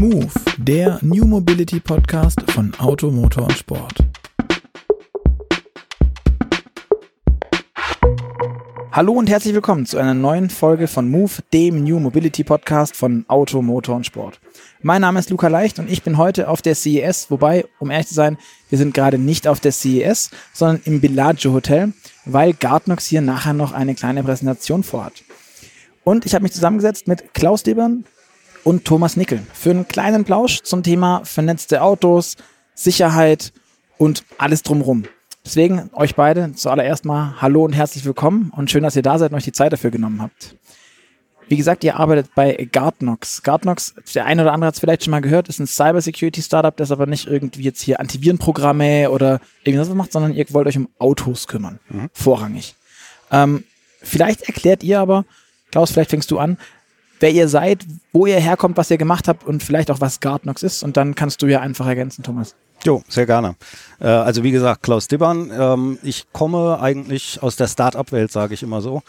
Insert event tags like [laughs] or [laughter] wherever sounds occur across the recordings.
Move, der New Mobility Podcast von Auto, Motor und Sport. Hallo und herzlich willkommen zu einer neuen Folge von Move, dem New Mobility Podcast von Auto, Motor und Sport. Mein Name ist Luca Leicht und ich bin heute auf der CES, wobei, um ehrlich zu sein, wir sind gerade nicht auf der CES, sondern im Bellagio Hotel, weil Gartnox hier nachher noch eine kleine Präsentation vorhat. Und ich habe mich zusammengesetzt mit Klaus Debern und Thomas Nickel für einen kleinen Plausch zum Thema vernetzte Autos, Sicherheit und alles drumherum. Deswegen euch beide zuallererst mal Hallo und herzlich willkommen und schön, dass ihr da seid und euch die Zeit dafür genommen habt. Wie gesagt, ihr arbeitet bei Gartnox. Gartnox, der eine oder andere hat es vielleicht schon mal gehört, ist ein Cybersecurity-Startup, das aber nicht irgendwie jetzt hier Antivirenprogramme oder irgendwas macht, sondern ihr wollt euch um Autos kümmern. Mhm. Vorrangig. Ähm, vielleicht erklärt ihr aber, Klaus, vielleicht fängst du an, wer ihr seid, wo ihr herkommt, was ihr gemacht habt und vielleicht auch was Gartnox ist. Und dann kannst du ja einfach ergänzen, Thomas. Jo, sehr gerne. Äh, also wie gesagt, Klaus Dibbern. Ähm, ich komme eigentlich aus der Start-up-Welt, sage ich immer so.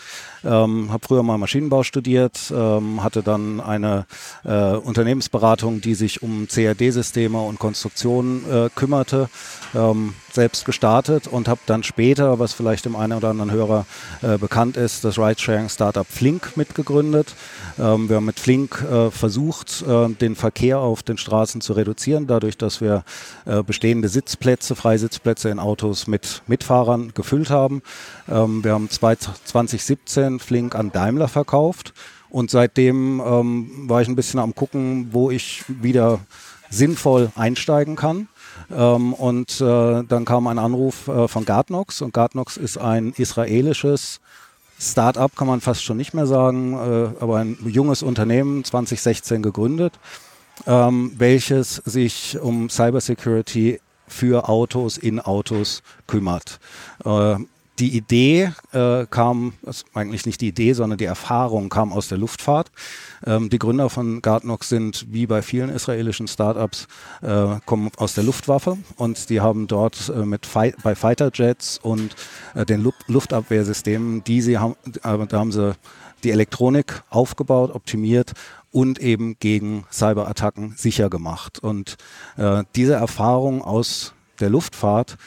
Ähm, habe früher mal Maschinenbau studiert, ähm, hatte dann eine äh, Unternehmensberatung, die sich um CAD-Systeme und Konstruktionen äh, kümmerte, selbst gestartet und habe dann später, was vielleicht dem einen oder anderen Hörer bekannt ist, das Ride-Sharing-Startup Flink mitgegründet. Wir haben mit Flink versucht, den Verkehr auf den Straßen zu reduzieren, dadurch, dass wir bestehende Sitzplätze, Freisitzplätze in Autos mit Mitfahrern gefüllt haben. Ähm, wir haben 2017 Flink an Daimler verkauft und seitdem ähm, war ich ein bisschen am gucken, wo ich wieder sinnvoll einsteigen kann. Ähm, und äh, dann kam ein Anruf äh, von Gartnox und Gartnox ist ein israelisches Start-up, kann man fast schon nicht mehr sagen, äh, aber ein junges Unternehmen, 2016 gegründet, ähm, welches sich um Cybersecurity für Autos in Autos kümmert. Äh, die Idee äh, kam, eigentlich nicht die Idee, sondern die Erfahrung kam aus der Luftfahrt. Ähm, die Gründer von Gartnox sind wie bei vielen israelischen Startups äh, kommen aus der Luftwaffe und die haben dort äh, mit Fi bei Fighterjets und äh, den Lu Luftabwehrsystemen, die sie haben, äh, da haben sie die Elektronik aufgebaut, optimiert und eben gegen Cyberattacken sicher gemacht. Und äh, diese Erfahrung aus der Luftfahrt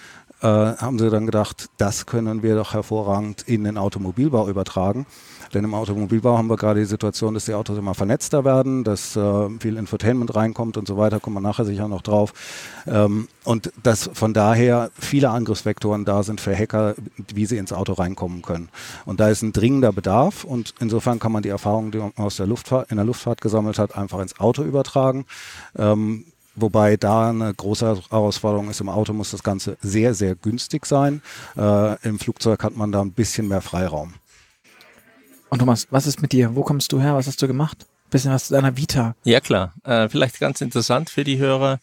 äh, haben sie dann gedacht, das können wir doch hervorragend in den Automobilbau übertragen. Denn im Automobilbau haben wir gerade die Situation, dass die Autos immer vernetzter werden, dass äh, viel Infotainment reinkommt und so weiter, kommen wir nachher sicher noch drauf. Ähm, und dass von daher viele Angriffsvektoren da sind für Hacker, wie sie ins Auto reinkommen können. Und da ist ein dringender Bedarf und insofern kann man die Erfahrungen, die man aus der Luftfahrt, in der Luftfahrt gesammelt hat, einfach ins Auto übertragen. Ähm, Wobei da eine große Herausforderung ist, im Auto muss das Ganze sehr, sehr günstig sein. Äh, Im Flugzeug hat man da ein bisschen mehr Freiraum. Und Thomas, was ist mit dir? Wo kommst du her? Was hast du gemacht? bisschen was zu deiner Vita. Ja klar, äh, vielleicht ganz interessant für die Hörer.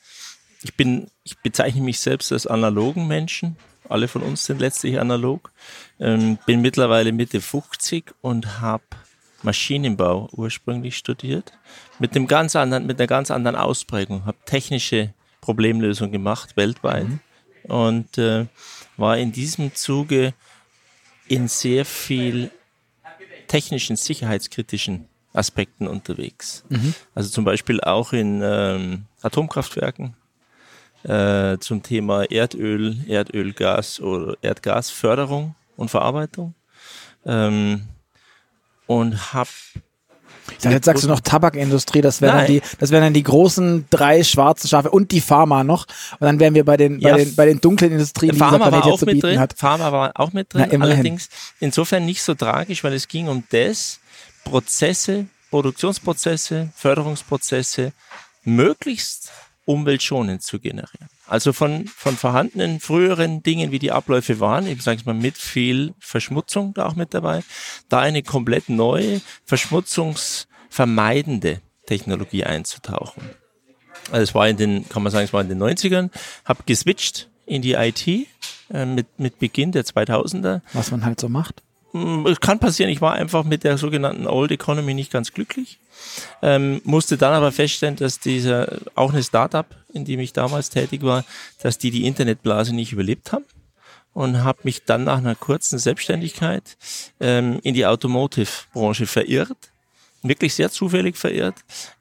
Ich bin, ich bezeichne mich selbst als analogen Menschen. Alle von uns sind letztlich analog. Ähm, bin mittlerweile Mitte 50 und habe Maschinenbau ursprünglich studiert, mit dem ganz anderen, mit einer ganz anderen Ausprägung. Habe technische Problemlösung gemacht weltweit mhm. und äh, war in diesem Zuge in sehr viel technischen, sicherheitskritischen Aspekten unterwegs. Mhm. Also zum Beispiel auch in ähm, Atomkraftwerken äh, zum Thema Erdöl, Erdölgas oder Erdgasförderung und Verarbeitung. Ähm, und habe dachte, jetzt sagst du noch Tabakindustrie, das wären dann die, das wären dann die großen drei schwarzen Schafe und die Pharma noch. Und dann wären wir bei den, ja, bei den, bei den dunklen Industrien, die Pharma dieser Planet war auch mit drin. Hat. Pharma war auch mit drin. Na, allerdings insofern nicht so tragisch, weil es ging um das, Prozesse, Produktionsprozesse, Förderungsprozesse möglichst umweltschonend zu generieren. Also von, von vorhandenen früheren Dingen, wie die Abläufe waren, ich sage mal mit viel Verschmutzung da auch mit dabei, da eine komplett neue, verschmutzungsvermeidende Technologie einzutauchen. Also es war in den, kann man sagen, es war in den 90ern, habe geswitcht in die IT äh, mit, mit Beginn der 2000er. Was man halt so macht. Hm, es kann passieren, ich war einfach mit der sogenannten Old Economy nicht ganz glücklich. Ähm, musste dann aber feststellen, dass dieser, auch eine Startup, in dem ich damals tätig war, dass die die Internetblase nicht überlebt haben und habe mich dann nach einer kurzen Selbstständigkeit ähm, in die Automotive-Branche verirrt. Wirklich sehr zufällig verirrt.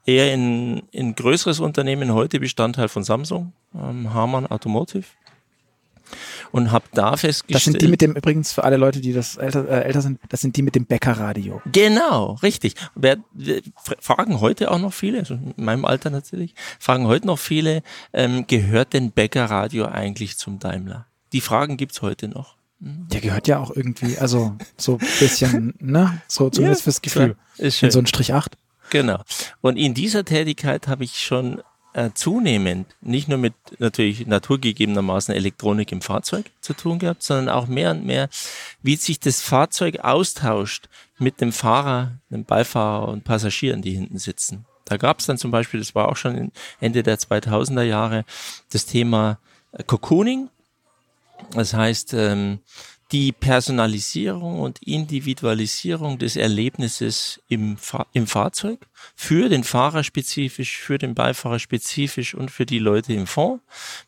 Eher in, in größeres Unternehmen, heute Bestandteil von Samsung, ähm, Harman Automotive und habe da festgestellt. Das sind die mit dem, übrigens für alle Leute, die das älter, äh, älter sind, das sind die mit dem Bäckerradio. Genau, richtig. Wer, wer, fragen heute auch noch viele, also in meinem Alter natürlich, fragen heute noch viele, ähm, gehört denn Bäckerradio eigentlich zum Daimler? Die Fragen gibt's heute noch. Der gehört ja auch irgendwie, also so ein [laughs] bisschen, ne? So zumindest ja, fürs Gefühl. Ist schön. In so ein Strich 8. Genau. Und in dieser Tätigkeit habe ich schon äh, zunehmend nicht nur mit natürlich naturgegebenermaßen Elektronik im Fahrzeug zu tun gehabt, sondern auch mehr und mehr, wie sich das Fahrzeug austauscht mit dem Fahrer, dem Beifahrer und Passagieren, die hinten sitzen. Da gab es dann zum Beispiel, das war auch schon Ende der 2000er Jahre, das Thema äh, Cocooning. Das heißt, ähm, die Personalisierung und Individualisierung des Erlebnisses im, Fa im Fahrzeug für den Fahrer spezifisch, für den Beifahrer spezifisch und für die Leute im Fond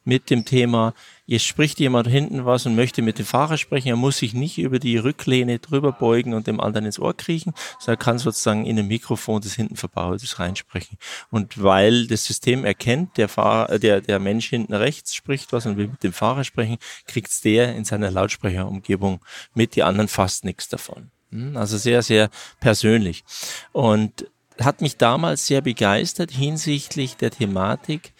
mit dem Thema, jetzt spricht jemand hinten was und möchte mit dem Fahrer sprechen, er muss sich nicht über die Rücklehne drüber beugen und dem anderen ins Ohr kriechen, sondern er kann sozusagen in ein Mikrofon, das hinten verbaut ist, reinsprechen. Und weil das System erkennt, der Fahrer, der, der Mensch hinten rechts spricht was und will mit dem Fahrer sprechen, kriegt's der in seiner Lautsprecherumgebung mit, die anderen fast nichts davon. Hm, also sehr, sehr persönlich. Und hat mich damals sehr begeistert hinsichtlich der Thematik,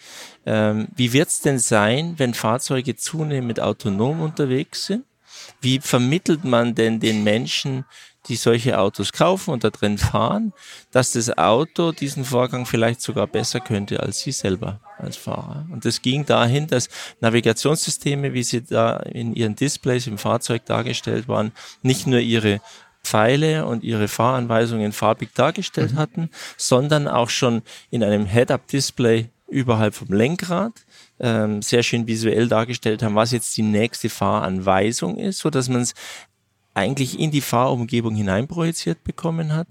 ähm, wie wird es denn sein, wenn Fahrzeuge zunehmend autonom unterwegs sind? Wie vermittelt man denn den Menschen, die solche Autos kaufen und da drin fahren, dass das Auto diesen Vorgang vielleicht sogar besser könnte als sie selber als Fahrer. Und das ging dahin, dass Navigationssysteme, wie sie da in ihren Displays im Fahrzeug dargestellt waren, nicht nur ihre Pfeile und ihre Fahranweisungen farbig dargestellt mhm. hatten, sondern auch schon in einem Head-Up-Display überhalb vom Lenkrad ähm, sehr schön visuell dargestellt haben, was jetzt die nächste Fahranweisung ist, so dass man es eigentlich in die Fahrumgebung hineinprojiziert bekommen hat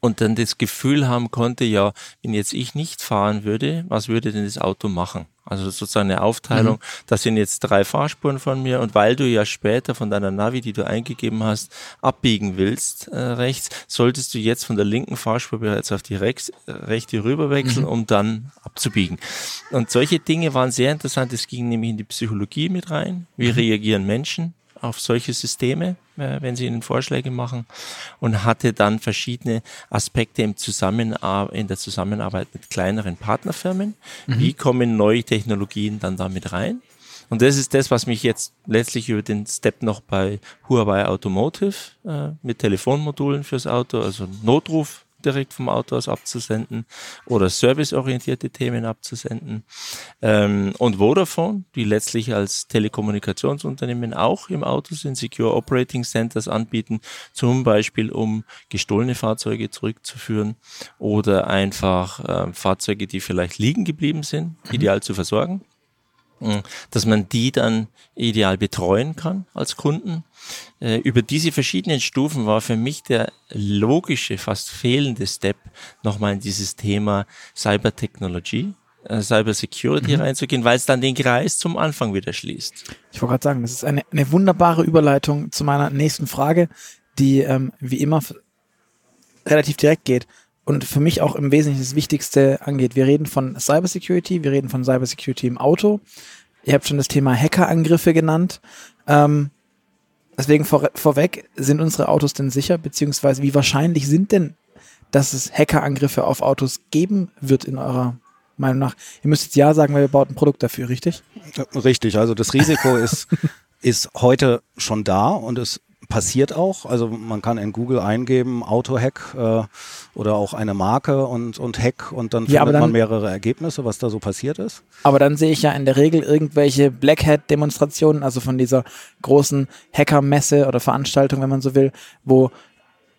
und dann das Gefühl haben konnte, ja, wenn jetzt ich nicht fahren würde, was würde denn das Auto machen? Also sozusagen eine Aufteilung, mhm. das sind jetzt drei Fahrspuren von mir und weil du ja später von deiner Navi, die du eingegeben hast, abbiegen willst äh, rechts, solltest du jetzt von der linken Fahrspur bereits auf die rechts, äh, rechte rüberwechseln, mhm. um dann abzubiegen. Und solche Dinge waren sehr interessant. Es ging nämlich in die Psychologie mit rein. Wie mhm. reagieren Menschen? Auf solche Systeme, äh, wenn sie ihnen Vorschläge machen und hatte dann verschiedene Aspekte im Zusammenar in der Zusammenarbeit mit kleineren Partnerfirmen. Mhm. Wie kommen neue Technologien dann damit rein? Und das ist das, was mich jetzt letztlich über den Step noch bei Huawei Automotive äh, mit Telefonmodulen fürs Auto, also Notruf direkt vom Auto aus abzusenden oder serviceorientierte Themen abzusenden. Ähm, und Vodafone, die letztlich als Telekommunikationsunternehmen auch im Auto sind, Secure Operating Centers anbieten, zum Beispiel um gestohlene Fahrzeuge zurückzuführen oder einfach äh, Fahrzeuge, die vielleicht liegen geblieben sind, mhm. ideal zu versorgen dass man die dann ideal betreuen kann als Kunden. Äh, über diese verschiedenen Stufen war für mich der logische, fast fehlende Step nochmal in dieses Thema Cybertechnologie, äh, Cyber Security mhm. reinzugehen, weil es dann den Kreis zum Anfang wieder schließt. Ich wollte gerade sagen, das ist eine, eine wunderbare Überleitung zu meiner nächsten Frage, die ähm, wie immer relativ direkt geht und für mich auch im Wesentlichen das Wichtigste angeht. Wir reden von Cybersecurity, wir reden von Cybersecurity im Auto. Ihr habt schon das Thema Hackerangriffe genannt. Ähm, deswegen vor, vorweg, sind unsere Autos denn sicher, beziehungsweise wie wahrscheinlich sind denn, dass es Hackerangriffe auf Autos geben wird in eurer Meinung nach? Ihr müsst jetzt ja sagen, weil ihr baut ein Produkt dafür, richtig? Richtig, also das Risiko ist, [laughs] ist heute schon da und es passiert auch. Also man kann in Google eingeben, Auto-Hack äh, oder auch eine Marke und, und Hack und dann ja, findet dann, man mehrere Ergebnisse, was da so passiert ist. Aber dann sehe ich ja in der Regel irgendwelche Black Hat-Demonstrationen, also von dieser großen Hacker-Messe oder Veranstaltung, wenn man so will, wo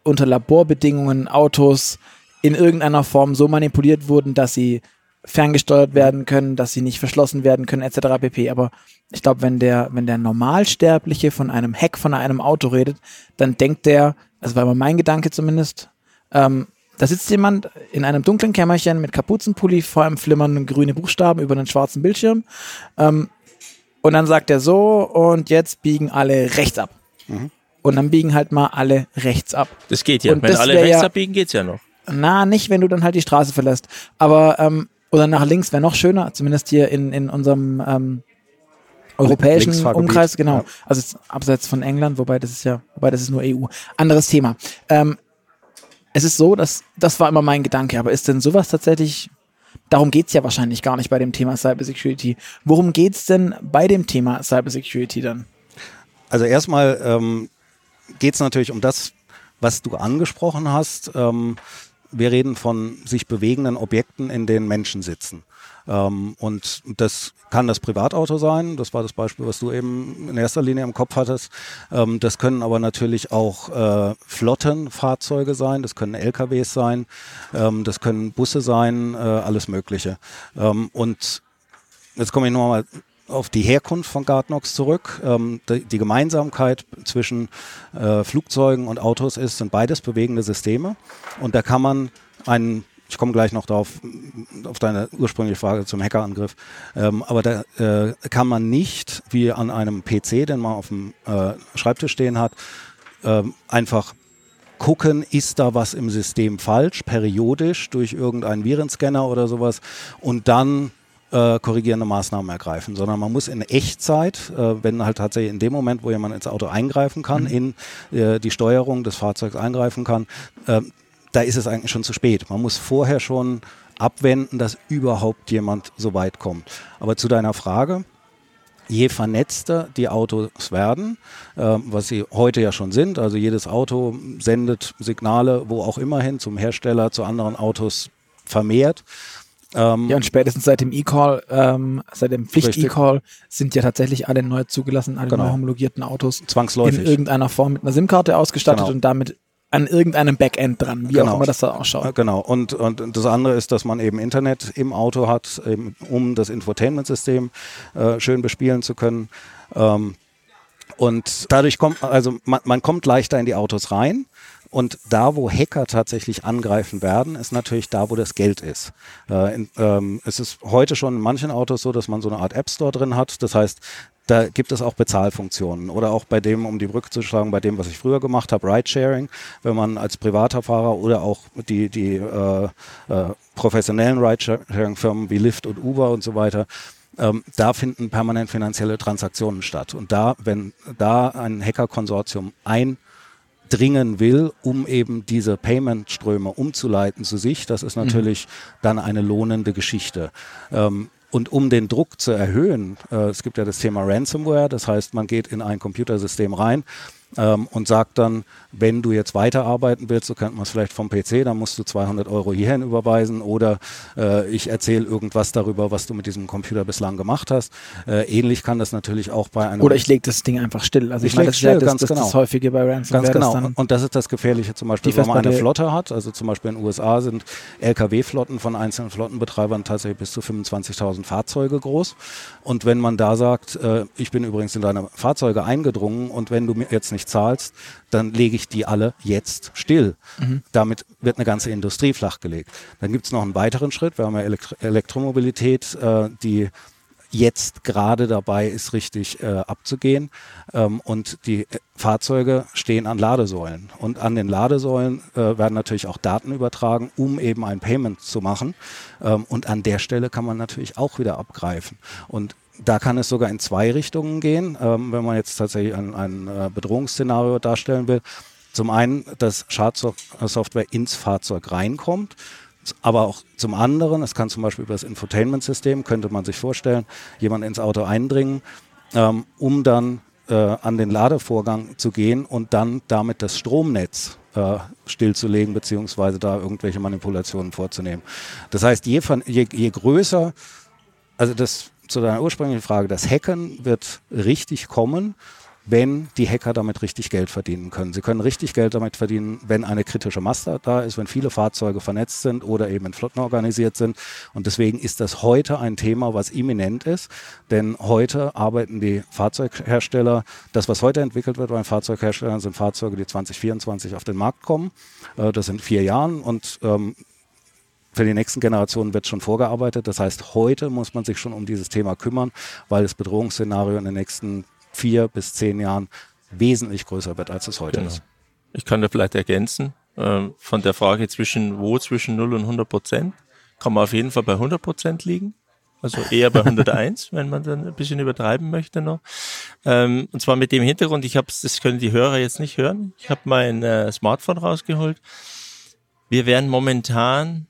unter Laborbedingungen Autos in irgendeiner Form so manipuliert wurden, dass sie ferngesteuert werden können, dass sie nicht verschlossen werden können, etc. pp. Aber ich glaube, wenn der, wenn der Normalsterbliche von einem Hack von einem Auto redet, dann denkt der, das war immer mein Gedanke zumindest, ähm, da sitzt jemand in einem dunklen Kämmerchen mit Kapuzenpulli vor einem flimmernden grüne Buchstaben über einen schwarzen Bildschirm. Ähm, und dann sagt er so, und jetzt biegen alle rechts ab. Mhm. Und dann biegen halt mal alle rechts ab. Das geht ja. Und Wenn alle rechts ja, abbiegen, geht's ja noch. Na, nicht, wenn du dann halt die Straße verlässt. Aber, ähm, oder nach links wäre noch schöner, zumindest hier in, in unserem ähm, europäischen Umkreis, genau. ja. Also abseits von England, wobei das ist ja, wobei das ist nur EU. Anderes Thema. Ähm, es ist so, dass das war immer mein Gedanke, aber ist denn sowas tatsächlich, darum geht's ja wahrscheinlich gar nicht bei dem Thema Cybersecurity. Worum geht's denn bei dem Thema Cybersecurity dann? Also erstmal ähm, geht es natürlich um das, was du angesprochen hast. Ähm, wir reden von sich bewegenden Objekten, in denen Menschen sitzen. Ähm, und das kann das Privatauto sein, das war das Beispiel, was du eben in erster Linie im Kopf hattest. Ähm, das können aber natürlich auch äh, Flottenfahrzeuge sein, das können LKWs sein, ähm, das können Busse sein, äh, alles Mögliche. Ähm, und jetzt komme ich nochmal auf die Herkunft von Guardnox zurück. Ähm, die, die Gemeinsamkeit zwischen äh, Flugzeugen und Autos ist, sind beides bewegende Systeme. Und da kann man einen, ich komme gleich noch darauf, auf deine ursprüngliche Frage zum Hackerangriff, ähm, aber da äh, kann man nicht, wie an einem PC, den man auf dem äh, Schreibtisch stehen hat, ähm, einfach gucken, ist da was im System falsch, periodisch durch irgendeinen Virenscanner oder sowas und dann äh, korrigierende Maßnahmen ergreifen, sondern man muss in Echtzeit, äh, wenn halt tatsächlich in dem Moment, wo jemand ins Auto eingreifen kann, in äh, die Steuerung des Fahrzeugs eingreifen kann, äh, da ist es eigentlich schon zu spät. Man muss vorher schon abwenden, dass überhaupt jemand so weit kommt. Aber zu deiner Frage, je vernetzter die Autos werden, äh, was sie heute ja schon sind, also jedes Auto sendet Signale wo auch immer hin, zum Hersteller, zu anderen Autos vermehrt. Ähm, Ja, und spätestens seit dem E-Call, ähm, seit dem. Pflicht-E-Call sind ja tatsächlich alle neu zugelassen, alle Genau. neu homologierten Autos Zwangsläufig. in irgendeiner Form mit einer SIM-Karte ausgestattet Genau. und damit an irgendeinem Backend dran, wie Genau. auch immer das da ausschaut. Genau. Und, und das andere ist, dass man eben Internet im Auto hat, eben, um das Infotainment-System äh, schön bespielen zu können. Ähm, und dadurch kommt, also man, man kommt leichter in die Autos rein. Und da, wo Hacker tatsächlich angreifen werden, ist natürlich da, wo das Geld ist. Äh, in, ähm, es ist heute schon in manchen Autos so, dass man so eine Art App Store drin hat. Das heißt, da gibt es auch Bezahlfunktionen oder auch bei dem, um die Brücke zu schlagen, bei dem, was ich früher gemacht habe, Ridesharing, wenn man als privater Fahrer oder auch die, die äh, äh, professionellen Ridesharing-Firmen wie Lyft und Uber und so weiter, ähm, da finden permanent finanzielle Transaktionen statt. Und da, wenn da ein Hacker-Konsortium eindringen will, um eben diese Payment-Ströme umzuleiten zu sich, das ist natürlich dann eine lohnende Geschichte. Ähm, und um den Druck zu erhöhen, äh, es gibt ja das Thema Ransomware, das heißt, man geht in ein Computersystem rein ähm, und sagt dann, wenn du jetzt weiterarbeiten willst, so kennt man es vielleicht vom PC, dann musst du 200 Euro hierhin überweisen oder äh, ich erzähle irgendwas darüber, was du mit diesem Computer bislang gemacht hast. Äh, ähnlich kann das natürlich auch bei einem Oder ich lege das Ding einfach still. Also ich, Ich meine, das still, das, ganz das, das genau. häufige bei Ransomware. Ganz genau. Und das ist das Gefährliche zum Beispiel, wenn man eine Flotte hat. Also zum Beispiel in den USA sind Lkw-Flotten von einzelnen Flottenbetreibern tatsächlich bis zu 25.000 Fahrzeuge groß. Und wenn man da sagt, äh, ich bin übrigens in deine Fahrzeuge eingedrungen und wenn du mir jetzt nicht zahlst, dann lege ich die alle jetzt still. Damit wird eine ganze Industrie flachgelegt. Dann gibt es noch einen weiteren Schritt. Wir haben ja Elektro Elektromobilität, äh, die jetzt gerade dabei ist, richtig äh, abzugehen. Ähm, und die äh, Fahrzeuge stehen an Ladesäulen. Und an den Ladesäulen äh, werden natürlich auch Daten übertragen, um eben ein Payment zu machen. Ähm, und an der Stelle kann man natürlich auch wieder abgreifen. Und da kann es sogar in zwei Richtungen gehen, ähm, wenn man jetzt tatsächlich ein, ein äh, Bedrohungsszenario darstellen will. Zum einen, dass Schadsoftware ins Fahrzeug reinkommt, aber auch zum anderen, es kann zum Beispiel über das Infotainment-System, könnte man sich vorstellen, jemand ins Auto eindringen, ähm, um dann äh, an den Ladevorgang zu gehen und dann damit das Stromnetz äh, stillzulegen, beziehungsweise da irgendwelche Manipulationen vorzunehmen. Das heißt, je, je, je größer, also das zu deiner ursprünglichen Frage, das Hacken wird richtig kommen, wenn die Hacker damit richtig Geld verdienen können. Sie können richtig Geld damit verdienen, wenn eine kritische Masse da ist, wenn viele Fahrzeuge vernetzt sind oder eben in Flotten organisiert sind. Und deswegen ist das heute ein Thema, was imminent ist. Denn heute arbeiten die Fahrzeughersteller, das, was heute entwickelt wird bei den Fahrzeugherstellern, sind Fahrzeuge, die 2024 auf den Markt kommen. Äh, Das sind vier Jahren und ähm, für die nächsten Generationen wird schon vorgearbeitet. Das heißt, heute muss man sich schon um dieses Thema kümmern, weil das Bedrohungsszenario in den nächsten vier bis zehn Jahren wesentlich größer wird, als es heute Genau. ist. Ich kann da vielleicht ergänzen. äh, von der Frage zwischen wo zwischen 0 und 100 Prozent kann man auf jeden Fall bei 100 Prozent liegen. Also eher bei 101, [laughs] wenn man dann ein bisschen übertreiben möchte noch. Ähm, und zwar mit dem Hintergrund, ich habe das können die Hörer jetzt nicht hören. Ich habe mein äh, Smartphone rausgeholt. Wir werden momentan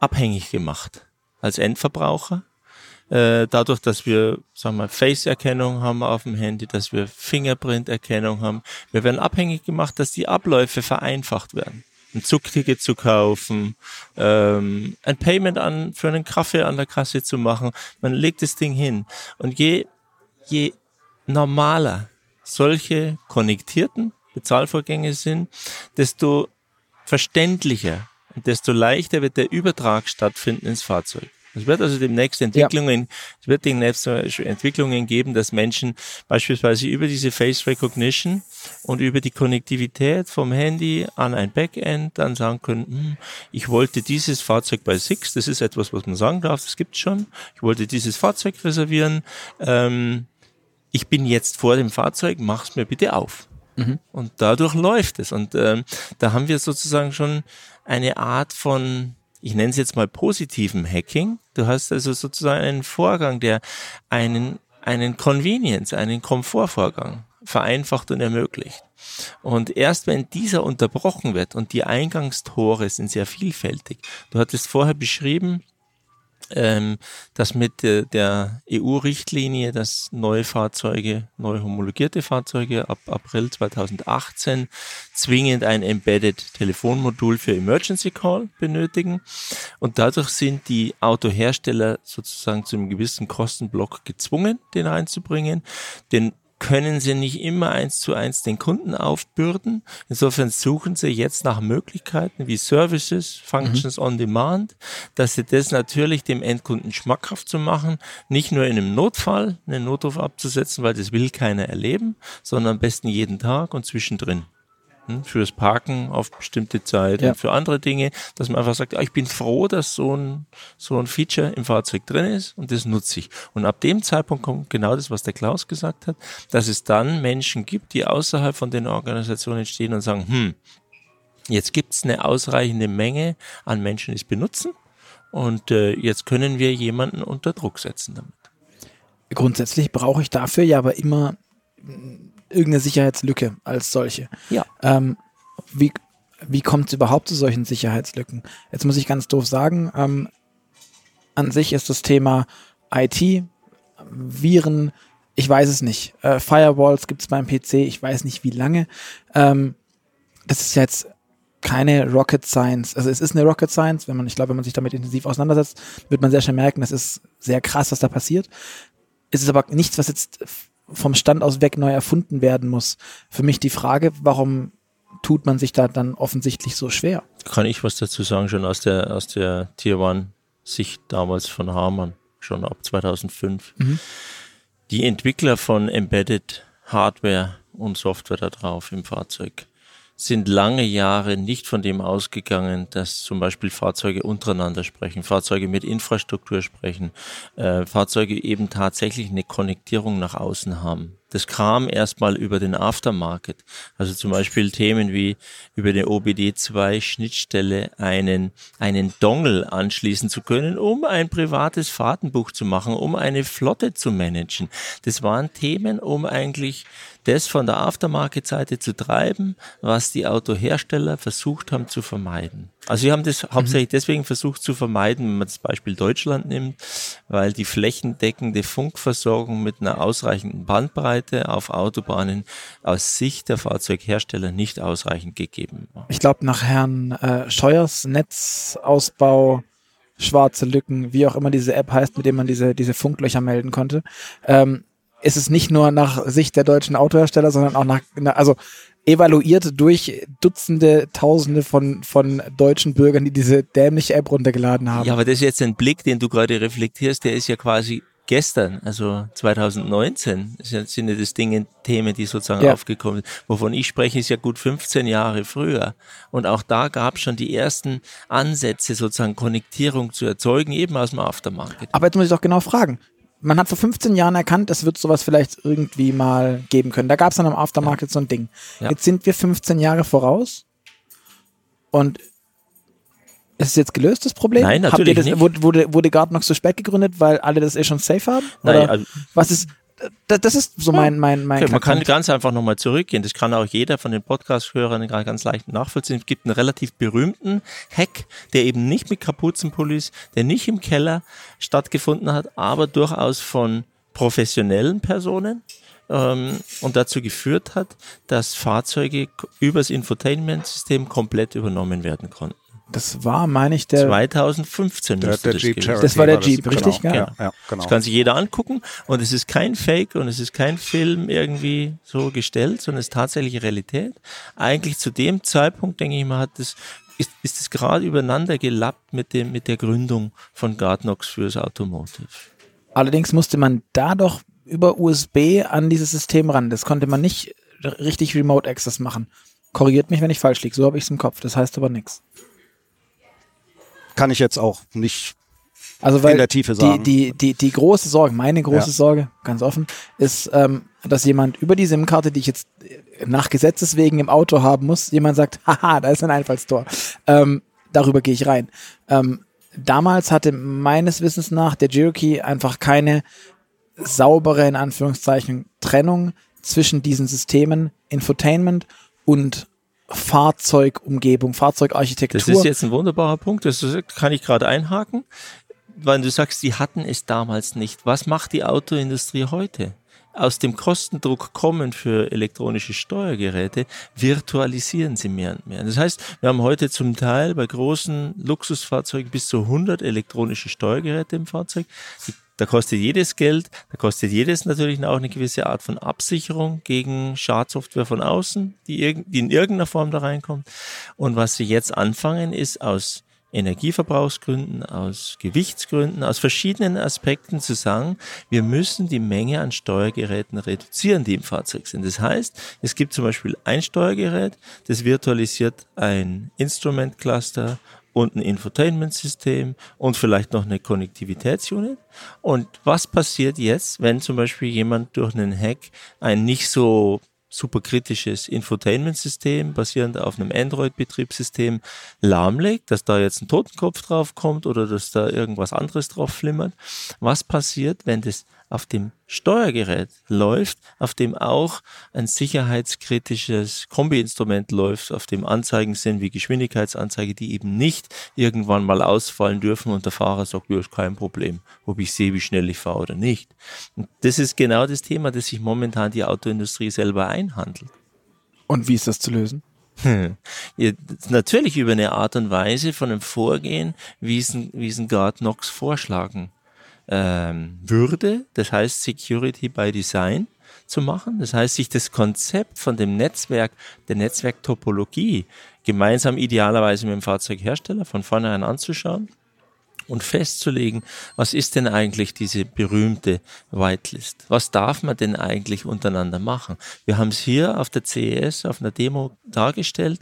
abhängig gemacht als Endverbraucher. Äh, dadurch, dass wir, sagen wir, Face-Erkennung haben auf dem Handy, dass wir Fingerprint-Erkennung haben. Wir werden abhängig gemacht, dass die Abläufe vereinfacht werden ein Zugticket zu kaufen, ähm, ein Payment an für einen Kaffee an der Kasse zu machen. Man legt das Ding hin. Und je, je normaler solche konnektierten Bezahlvorgänge sind, desto verständlicher und desto leichter wird der Übertrag stattfinden ins Fahrzeug. Es wird also demnächst Entwicklungen, ja. es wird demnächst Entwicklungen geben, dass Menschen beispielsweise über diese Face Recognition und über die Konnektivität vom Handy an ein Backend dann sagen können, hm, ich wollte dieses Fahrzeug bei Six, das ist etwas, was man sagen darf, das gibt's schon. Ich wollte dieses Fahrzeug reservieren. Ähm, ich bin jetzt vor dem Fahrzeug, mach's mir bitte auf. Mhm. Und dadurch läuft es. Und ähm, da haben wir sozusagen schon eine Art von ich nenne es jetzt mal positiven Hacking. Du hast also sozusagen einen Vorgang, der einen, einen Convenience, einen Komfortvorgang vereinfacht und ermöglicht. Und erst wenn dieser unterbrochen wird und die Eingangstore sind sehr vielfältig, du hattest vorher beschrieben, ähm, dass mit äh, der EU-Richtlinie, dass neue Fahrzeuge, neu homologierte Fahrzeuge ab April 2018 zwingend ein Embedded Telefonmodul für Emergency Call benötigen. Und dadurch sind die Autohersteller sozusagen zu einem gewissen Kostenblock gezwungen, den einzubringen. Den können sie nicht immer eins zu eins den Kunden aufbürden. Insofern suchen sie jetzt nach Möglichkeiten wie Services, Functions mhm. on Demand, dass sie das natürlich dem Endkunden schmackhaft zu machen, nicht nur in einem Notfall einen Notruf abzusetzen, weil das will keiner erleben, sondern am besten jeden Tag und zwischendrin. Hm, fürs Parken auf bestimmte Zeit ja. und für andere Dinge, dass man einfach sagt, ich bin froh, dass so ein, so ein Feature im Fahrzeug drin ist und das nutze ich. Und ab dem Zeitpunkt kommt genau das, was der Klaus gesagt hat, dass es dann Menschen gibt, die außerhalb von den Organisationen stehen und sagen, hm, jetzt gibt's eine ausreichende Menge an Menschen, die es benutzen und äh, jetzt können wir jemanden unter Druck setzen damit. Grundsätzlich brauche ich dafür ja aber immer irgendeine Sicherheitslücke als solche. Ja. Ähm, wie wie kommt es überhaupt zu solchen Sicherheitslücken? Jetzt muss ich ganz doof sagen, ähm, an sich ist das Thema IT, Viren, ich weiß es nicht. Äh, Firewalls gibt es beim PC, ich weiß nicht wie lange. Ähm, das ist jetzt keine Rocket Science. Also es ist eine Rocket Science, wenn man, ich glaube, wenn man sich damit intensiv auseinandersetzt, wird man sehr schnell merken, das ist sehr krass, was da passiert. Es ist aber nichts, was jetzt vom Stand aus weg neu erfunden werden muss. Für mich die Frage, warum tut man sich da dann offensichtlich so schwer? Kann ich was dazu sagen, schon aus der, aus der Tier One Sicht damals von Hamann, schon ab 2005. Mhm. Die Entwickler von Embedded Hardware und Software da drauf im Fahrzeug sind lange Jahre nicht von dem ausgegangen, dass zum Beispiel Fahrzeuge untereinander sprechen, Fahrzeuge mit Infrastruktur sprechen, äh, Fahrzeuge eben tatsächlich eine Konnektierung nach außen haben. Das kam erstmal über den Aftermarket. Also zum Beispiel Themen wie über eine OBD2 Schnittstelle einen, einen Dongle anschließen zu können, um ein privates Fahrtenbuch zu machen, um eine Flotte zu managen. Das waren Themen, um eigentlich das von der Aftermarket-Seite zu treiben, was die Autohersteller versucht haben zu vermeiden. Also sie haben das mhm. hauptsächlich deswegen versucht zu vermeiden, wenn man das Beispiel Deutschland nimmt, weil die flächendeckende Funkversorgung mit einer ausreichenden Bandbreite auf Autobahnen aus Sicht der Fahrzeughersteller nicht ausreichend gegeben war. Ich glaube, nach Herrn äh, Scheuers Netzausbau schwarze Lücken, wie auch immer diese App heißt, mit dem man diese, diese Funklöcher melden konnte, ähm, ist es nicht nur nach Sicht der deutschen Autohersteller, sondern auch nach, also evaluiert durch Dutzende, Tausende von, von deutschen Bürgern, die diese dämliche App runtergeladen haben. Ja, aber das ist jetzt ein Blick, den du gerade reflektierst, der ist ja quasi gestern, also 2019, sind ja das Dinge, Themen, die sozusagen ja. aufgekommen sind. Wovon ich spreche, ist ja gut 15 Jahre früher. Und auch da gab es schon die ersten Ansätze, sozusagen Konnektierung zu erzeugen, eben aus dem Aftermarket. Aber jetzt muss ich doch genau fragen, man hat vor 15 Jahren erkannt, es wird sowas vielleicht irgendwie mal geben können. Da gab es dann am Aftermarket so ein Ding. Ja. Jetzt sind wir 15 Jahre voraus Und ist es jetzt gelöst, das Problem? Nein, Habt ihr natürlich das, nicht. Wurde, wurde, wurde noch so spät gegründet, weil alle das eh schon safe haben? Nein, also- was ist, das, ist so mein, mein, mein Okay, man kann ganz einfach nochmal zurückgehen. Das kann auch jeder von den Podcast-Hörern gerade ganz leicht nachvollziehen. Es gibt einen relativ berühmten Hack, der eben nicht mit Kapuzenpullis, der nicht im Keller stattgefunden hat, aber durchaus von professionellen Personen ähm, und dazu geführt hat, dass Fahrzeuge übers Infotainment-System komplett übernommen werden konnten. Das war, meine ich, der, 2015 Der, der das Jeep Cherokee. Das war der das. Jeep, richtig, Genau. Ja, ja, genau. Das kann sich jeder angucken und es ist kein Fake und es ist kein Film irgendwie so gestellt, sondern es ist tatsächlich Realität. Eigentlich zu dem Zeitpunkt, denke ich mal, hat das, ist, ist es gerade übereinander gelappt mit dem, mit der Gründung von Gardnox fürs Automotive. allerdings musste man da doch über USB an dieses System ran. Das konnte man nicht richtig Remote Access machen. Korrigiert mich, wenn ich falsch liege. So habe ich es im Kopf. Das heißt aber nichts. Kann ich jetzt auch nicht Also weil In der Tiefe die, sagen. die, die, die große Sorge, meine große Ja. Sorge, ganz offen, ist, ähm, dass jemand über die SIM-Karte, die ich jetzt äh, nach Gesetzes wegen im Auto haben muss, jemand sagt, [laughs] haha, da ist ein Einfallstor. Ähm, darüber gehe ich rein. Ähm, damals hatte meines Wissens nach der Cherokee einfach keine saubere, in Anführungszeichen, Trennung zwischen diesen Systemen Infotainment und Fahrzeugumgebung, Fahrzeugarchitektur. Das ist jetzt ein wunderbarer Punkt, das kann ich gerade einhaken, weil du sagst, die hatten es damals nicht. Was macht die Autoindustrie heute? Aus dem Kostendruck kommen für elektronische Steuergeräte, virtualisieren sie mehr und mehr. Das heißt, wir haben heute zum Teil bei großen Luxusfahrzeugen bis zu 100 elektronische Steuergeräte im Fahrzeug. Die da kostet jedes Geld, da kostet jedes natürlich auch eine gewisse Art von Absicherung gegen Schadsoftware von außen, die, die in irgendeiner Form da reinkommt. Und was sie jetzt anfangen, ist aus Energieverbrauchsgründen, aus Gewichtsgründen, aus verschiedenen Aspekten zu sagen, wir müssen die Menge an Steuergeräten reduzieren, die im Fahrzeug sind. Das heißt, es gibt zum Beispiel ein Steuergerät, das virtualisiert ein Instrument Cluster und ein Infotainment-System und vielleicht noch eine Konnektivitätsunit. Und was passiert jetzt, wenn zum Beispiel jemand durch einen Hack ein nicht so superkritisches Infotainment-System basierend auf einem Android-Betriebssystem lahmlegt, dass da jetzt ein Totenkopf drauf kommt oder dass da irgendwas anderes drauf flimmert. Was passiert, wenn das auf dem Steuergerät läuft, auf dem auch ein sicherheitskritisches Kombi-Instrument läuft, auf dem Anzeigen sind wie Geschwindigkeitsanzeige, die eben nicht irgendwann mal ausfallen dürfen und der Fahrer sagt, ja, ist kein Problem, ob ich sehe, wie schnell ich fahre oder nicht. Und das ist genau das Thema, das sich momentan die Autoindustrie selber einhandelt. Und wie ist das zu lösen? Ja, natürlich über eine Art und Weise von einem Vorgehen, wie es ein, wie es ein Guard Knox vorschlagen ähm, würde. Das heißt, Security by Design zu machen. Das heißt, sich das Konzept von dem Netzwerk, der Netzwerktopologie gemeinsam idealerweise mit dem Fahrzeughersteller von vornherein anzuschauen und festzulegen, was ist denn eigentlich diese berühmte Whitelist? Was darf man denn eigentlich untereinander machen? Wir haben es hier auf der CES, auf einer Demo dargestellt.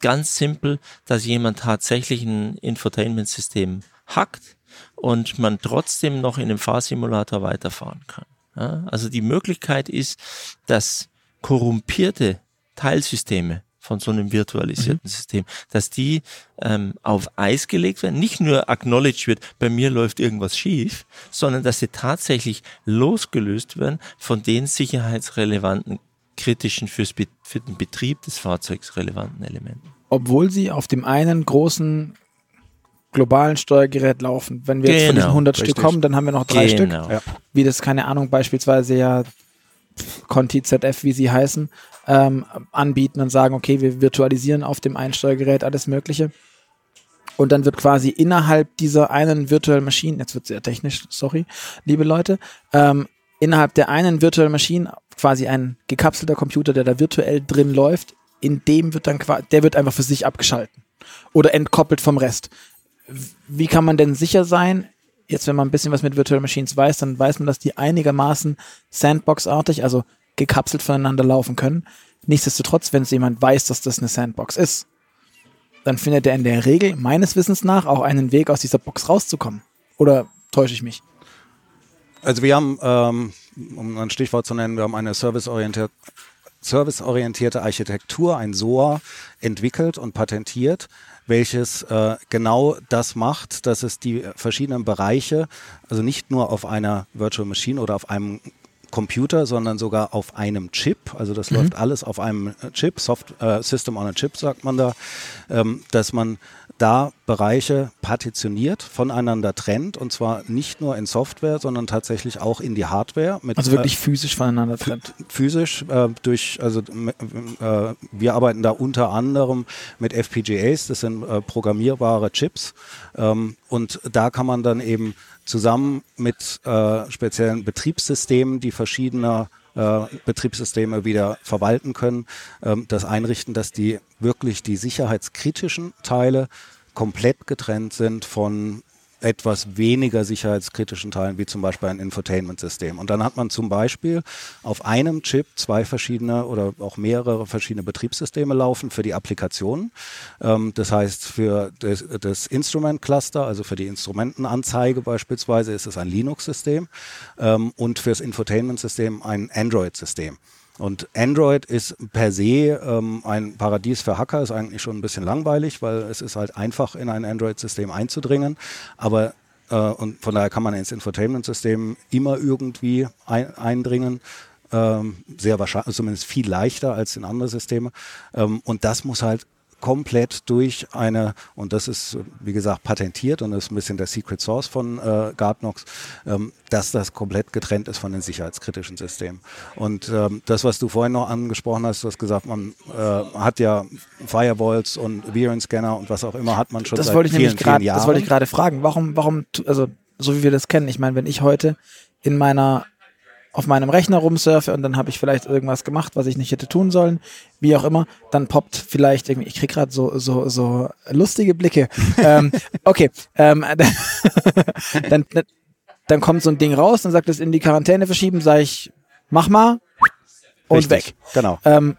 Ganz simpel, dass jemand tatsächlich ein Infotainment-System hackt und man trotzdem noch in dem Fahrsimulator weiterfahren kann. Ja, also die Möglichkeit ist, dass korrumpierte Teilsysteme von so einem virtualisierten System, dass die ähm, auf Eis gelegt werden, nicht nur acknowledged wird, bei mir läuft irgendwas schief, sondern dass sie tatsächlich losgelöst werden von den sicherheitsrelevanten, kritischen für den Betrieb des Fahrzeugs relevanten Elementen. Obwohl sie auf dem einen großen globalen Steuergerät laufen. Wenn wir jetzt von diesen Genau, 100 Stück richtig. kommen, dann haben wir noch drei Stück. Genau. Ja. Wie das, keine Ahnung, beispielsweise ja Conti ZF, wie sie heißen, ähm, anbieten und sagen, okay, wir virtualisieren auf dem einen Steuergerät alles Mögliche. Und dann wird quasi innerhalb dieser einen virtuellen Maschine, jetzt wird sehr technisch, sorry, liebe Leute, ähm, innerhalb der einen virtuellen Maschine quasi ein gekapselter Computer, der da virtuell drin läuft, in dem wird dann quasi, der wird einfach für sich abgeschalten oder entkoppelt vom Rest. Wie kann man denn sicher sein, jetzt wenn man ein bisschen was mit Virtual Machines weiß, dann weiß man, dass die einigermaßen Sandbox-artig, also gekapselt voneinander laufen können. Nichtsdestotrotz, wenn es jemand weiß, dass das eine Sandbox ist, dann findet er in der Regel meines Wissens nach auch einen Weg, aus dieser Box rauszukommen. Oder täusche ich mich? Also wir haben, ähm, um ein Stichwort zu nennen, wir haben eine serviceorientierte serviceorientierte Architektur, ein SOA, entwickelt und patentiert, welches äh, genau das macht, dass es die verschiedenen Bereiche, also nicht nur auf einer Virtual Machine oder auf einem Computer, sondern sogar auf einem Chip. Also das mhm. läuft alles auf einem Chip, Soft, äh, System on a Chip sagt man da, ähm, dass man da Bereiche partitioniert, voneinander trennt und zwar nicht nur in Software, sondern tatsächlich auch in die Hardware. Also wirklich äh, physisch voneinander trennt. Physisch äh, durch, also äh, wir arbeiten da unter anderem mit FPGAs, das sind äh, programmierbare Chips ähm, und da kann man dann eben zusammen mit äh, speziellen Betriebssystemen, die verschiedener äh, Betriebssysteme wieder verwalten können, ähm, das einrichten, dass die wirklich die sicherheitskritischen Teile komplett getrennt sind von etwas weniger sicherheitskritischen Teilen, wie zum Beispiel ein Infotainment-System. Und dann hat man zum Beispiel auf einem Chip zwei verschiedene oder auch mehrere verschiedene Betriebssysteme laufen für die Applikationen. Ähm, das heißt, für das, das Instrument-Cluster, also für die Instrumentenanzeige beispielsweise, ist es ein Linux-System ähm, und fürs Infotainment-System ein Android-System. Und Android ist per se ähm, ein Paradies für Hacker, ist eigentlich schon ein bisschen langweilig, weil es ist halt einfach in ein Android-System einzudringen. Aber äh, und von daher kann man ins Infotainment-System immer irgendwie ein, eindringen. Ähm, sehr wahrscheinlich, zumindest viel leichter als in andere Systeme. Ähm, und das muss halt komplett durch eine, und das ist, wie gesagt, patentiert und das ist ein bisschen der Secret Source von äh, Gartnox, ähm, dass das komplett getrennt ist von den sicherheitskritischen Systemen. Und ähm, das, was du vorhin noch angesprochen hast, du hast gesagt, man äh, hat ja Firewalls und Viren-Scanner und was auch immer hat man schon das seit wollte ich vielen, nämlich grad, vielen Jahren. Das wollte ich gerade fragen. Warum, warum, also so wie wir das kennen, ich meine, wenn ich heute in meiner auf meinem Rechner rumsurfe und dann habe ich vielleicht irgendwas gemacht, was ich nicht hätte tun sollen, wie auch immer, dann poppt vielleicht irgendwie, ich krieg gerade so, so, so lustige Blicke. [laughs] ähm, okay, ähm, [laughs] dann, dann kommt so ein Ding raus, dann sagt es in die Quarantäne verschieben, sage ich, mach mal und Richtig, weg. Genau. Ähm,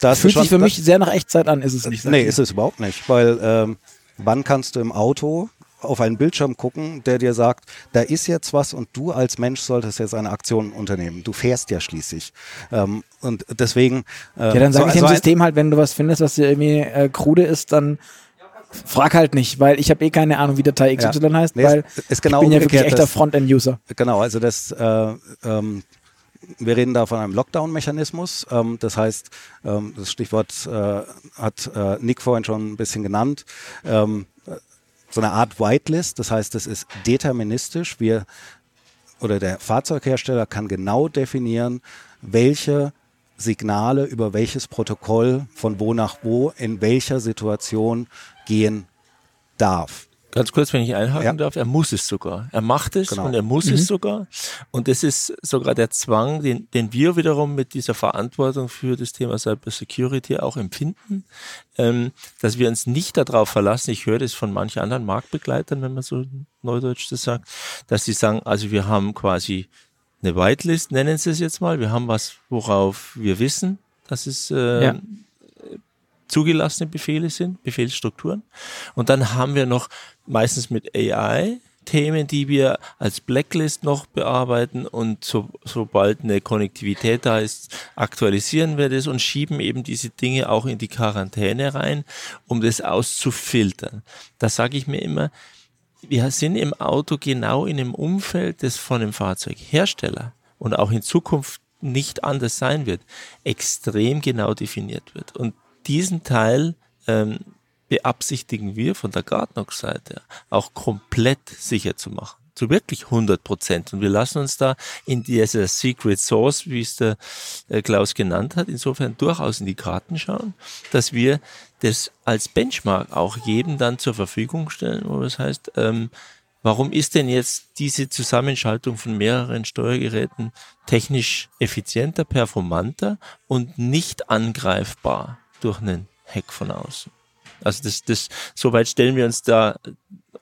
das fühlt sich für mich sehr nach Echtzeit an, ist es nicht. Nee, ist es überhaupt nicht, weil ähm, wann kannst du im Auto auf einen Bildschirm gucken, der dir sagt, da ist jetzt was und du als Mensch solltest jetzt eine Aktion unternehmen. Du fährst ja schließlich. Ähm, und deswegen. Äh, ja, dann sage so, ich dem so System halt, wenn du was findest, was dir irgendwie äh, krude ist, dann frag halt nicht, weil ich habe eh keine Ahnung, wie Datei XY ja. heißt, nee, weil ist genau ich bin ja wirklich echter Frontend-User. Genau, also das äh, ähm, wir reden da von einem Lockdown-Mechanismus. Ähm, das heißt, ähm, das Stichwort äh, hat äh, Nick vorhin schon ein bisschen genannt. Ähm, so eine Art Whitelist. Das heißt, es ist deterministisch. Wir oder der Fahrzeughersteller kann genau definieren, welche Signale über welches Protokoll von wo nach wo in welcher Situation gehen darf. Ganz kurz, wenn ich einhaken ja. darf, er muss es sogar. Er macht es genau. und er muss mhm. es sogar. Und das ist sogar der Zwang, den, den wir wiederum mit dieser Verantwortung für das Thema Cyber Security auch empfinden, ähm, dass wir uns nicht darauf verlassen, ich höre das von manchen anderen Marktbegleitern, wenn man so neudeutsch das sagt, dass sie sagen, also wir haben quasi eine Whitelist, nennen sie es jetzt mal, wir haben was, worauf wir wissen, dass es äh, ja zugelassene Befehle sind, Befehlsstrukturen. Und dann haben wir noch meistens mit AI Themen, die wir als Blacklist noch bearbeiten und so, sobald eine Konnektivität da ist, aktualisieren wir das und schieben eben diese Dinge auch in die Quarantäne rein, um das auszufiltern. Da sage ich mir immer, wir sind im Auto genau in einem Umfeld, das von dem Fahrzeughersteller und auch in Zukunft nicht anders sein wird, extrem genau definiert wird. Und diesen Teil ähm, beabsichtigen wir von der Gartnox-Seite auch komplett sicher zu machen. Zu wirklich 100 Prozent. Und wir lassen uns da in dieser Secret Source, wie es der äh, Klaus genannt hat, insofern durchaus in die Karten schauen, dass wir das als Benchmark auch jedem dann zur Verfügung stellen, wo das heißt, ähm, Warum ist denn jetzt diese Zusammenschaltung von mehreren Steuergeräten technisch effizienter, performanter und nicht angreifbar? Durch einen Hack von außen. Also das, das, soweit stellen wir uns da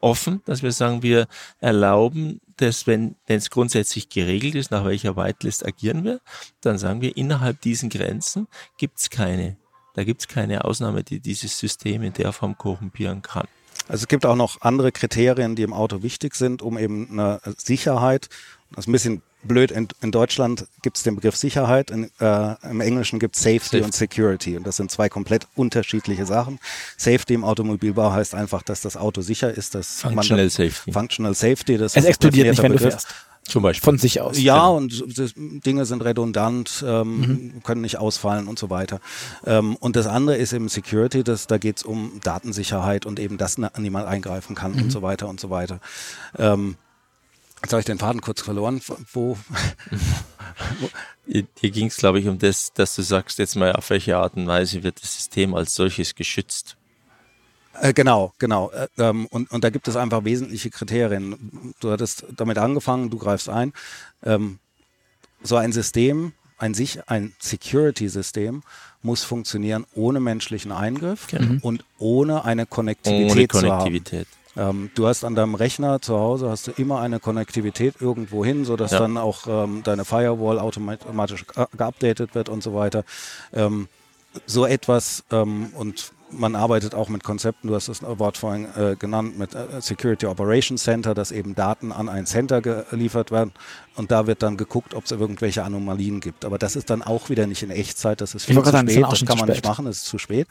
offen, dass wir sagen, wir erlauben das, wenn es grundsätzlich geregelt ist, nach welcher Whitelist agieren wir, dann sagen wir, innerhalb diesen Grenzen gibt's keine, da gibt's keine Ausnahme, die dieses System in der Form korrumpieren kann. Also es gibt auch noch andere Kriterien, die im Auto wichtig sind, um eben eine Sicherheit Das ist ein bisschen blöd. In, in Deutschland gibt es den Begriff Sicherheit, in, äh, im Englischen gibt es Safety, Safety und Security. Und das sind zwei komplett unterschiedliche Sachen. Safety im Automobilbau heißt einfach, dass das Auto sicher ist. Dass Functional man, Safety. Functional Safety. Das es explodiert nicht, wenn Begriff. du fährst. Zum Beispiel. Von sich aus. Ja, genau. und Dinge sind redundant, ähm, mhm. können nicht ausfallen und so weiter. Ähm, und das andere ist eben Security, das, da geht es um Datensicherheit und eben, dass niemand eingreifen kann mhm. und so weiter und so weiter. Ähm, Jetzt habe ich den Faden kurz verloren. Wo? Hier ging es, glaube ich, um das, dass du sagst, jetzt mal, auf welche Art und Weise wird das System als solches geschützt? Äh, genau, genau. Äh, ähm, und, und da gibt es einfach wesentliche Kriterien. Du hattest damit angefangen, du greifst ein. Ähm, so ein System, ein, ein Security-System muss funktionieren ohne menschlichen Eingriff mhm. und ohne eine Konnektivität, ohne Konnektivität. Ähm, du hast an deinem Rechner zu Hause hast du immer eine Konnektivität irgendwo hin, sodass ja. dann auch ähm, deine Firewall automatisch geupdatet wird und so weiter. Ähm, so etwas ähm, und man arbeitet auch mit Konzepten, du hast das Wort vorhin äh, genannt, mit äh, Security Operations Center, dass eben Daten an ein Center geliefert werden und da wird dann geguckt, ob es irgendwelche Anomalien gibt. Aber das ist dann auch wieder nicht in Echtzeit, das ist viel zu spät, das, kann man nicht machen, das ist zu spät.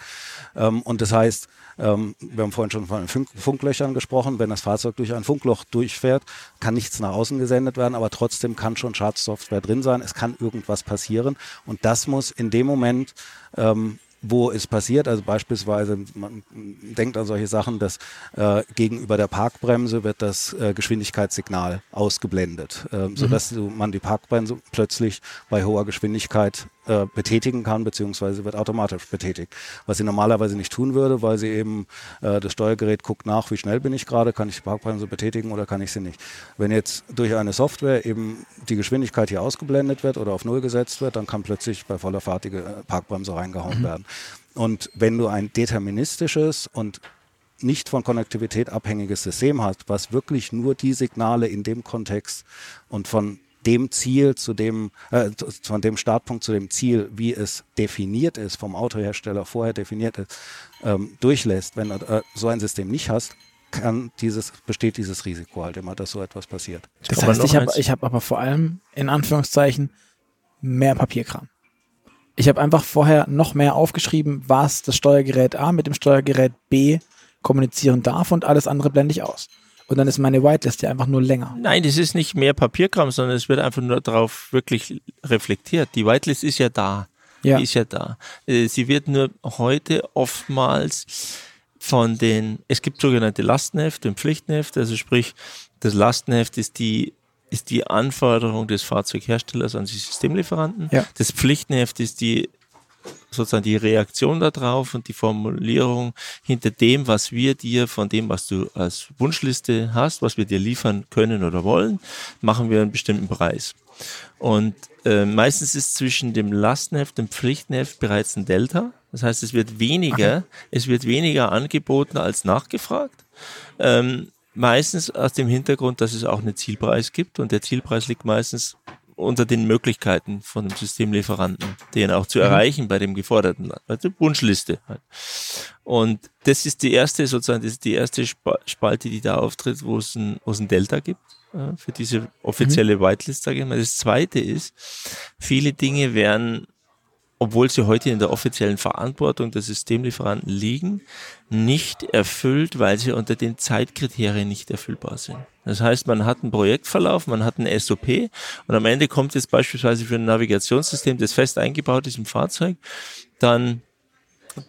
Ähm, und das heißt, ähm, wir haben vorhin schon von Funk Funklöchern gesprochen. Wenn das Fahrzeug durch ein Funkloch durchfährt, kann nichts nach außen gesendet werden, aber trotzdem kann schon Schadsoftware drin sein. Es kann irgendwas passieren und das muss in dem Moment ähm, wo es passiert. Also beispielsweise, man denkt an solche Sachen, dass äh, gegenüber der Parkbremse wird das äh, Geschwindigkeitssignal ausgeblendet, äh, sodass mhm. man die Parkbremse plötzlich bei hoher Geschwindigkeit äh, betätigen kann, beziehungsweise wird automatisch betätigt. Was sie normalerweise nicht tun würde, weil sie eben äh, das Steuergerät guckt nach, wie schnell bin ich gerade, kann ich die Parkbremse betätigen oder kann ich sie nicht. Wenn jetzt durch eine Software eben die Geschwindigkeit hier ausgeblendet wird oder auf Null gesetzt wird, dann kann plötzlich bei voller Fahrt die äh, Parkbremse reingehauen mhm. werden. Und wenn du ein deterministisches und nicht von Konnektivität abhängiges System hast, was wirklich nur die Signale in dem Kontext und von dem Ziel, zu dem, äh, von dem Startpunkt zu dem Ziel, wie es definiert ist, vom Autohersteller vorher definiert ist, ähm, durchlässt. Wenn du äh, so ein System nicht hast, kann dieses, besteht dieses Risiko halt immer, dass so etwas passiert. Das heißt, ich habe hab aber vor allem in Anführungszeichen mehr Papierkram. Ich habe einfach vorher noch mehr aufgeschrieben, was das Steuergerät A mit dem Steuergerät B kommunizieren darf und alles andere blende ich aus. Und dann ist meine Whitelist ja einfach nur länger. Nein, das ist nicht mehr Papierkram, sondern es wird einfach nur darauf wirklich reflektiert. Die Whitelist ist ja da. Ja. Die ist ja da. Äh, sie wird nur heute oftmals von den, es gibt sogenannte Lastenhefte und Pflichtenhefte, also sprich, das Lastenheft ist die ist die Anforderung des Fahrzeugherstellers an die Systemlieferanten. Ja. Das Pflichtenheft ist die sozusagen die Reaktion darauf und die Formulierung hinter dem, was wir dir von dem, was du als Wunschliste hast, was wir dir liefern können oder wollen, machen wir einen bestimmten Preis. Und äh, meistens ist zwischen dem Lastenheft und dem Pflichtenheft bereits ein Delta. Das heißt, es wird weniger, Aha. es wird weniger angeboten als nachgefragt. Ähm, meistens aus dem Hintergrund, dass es auch einen Zielpreis gibt und der Zielpreis liegt meistens unter den Möglichkeiten von dem Systemlieferanten, den auch zu mhm. erreichen bei dem geforderten Land. Also Wunschliste halt. Und das ist die erste, sozusagen, das ist die erste Spalte, die da auftritt, wo es ein, wo es ein Delta gibt, äh, für diese offizielle mhm. Whitelist, sage ich mal. Das zweite ist, viele Dinge werden obwohl sie heute in der offiziellen Verantwortung der Systemlieferanten liegen, nicht erfüllt, weil sie unter den Zeitkriterien nicht erfüllbar sind. Das heißt, man hat einen Projektverlauf, man hat einen SOP und am Ende kommt jetzt beispielsweise für ein Navigationssystem, das fest eingebaut ist im Fahrzeug, dann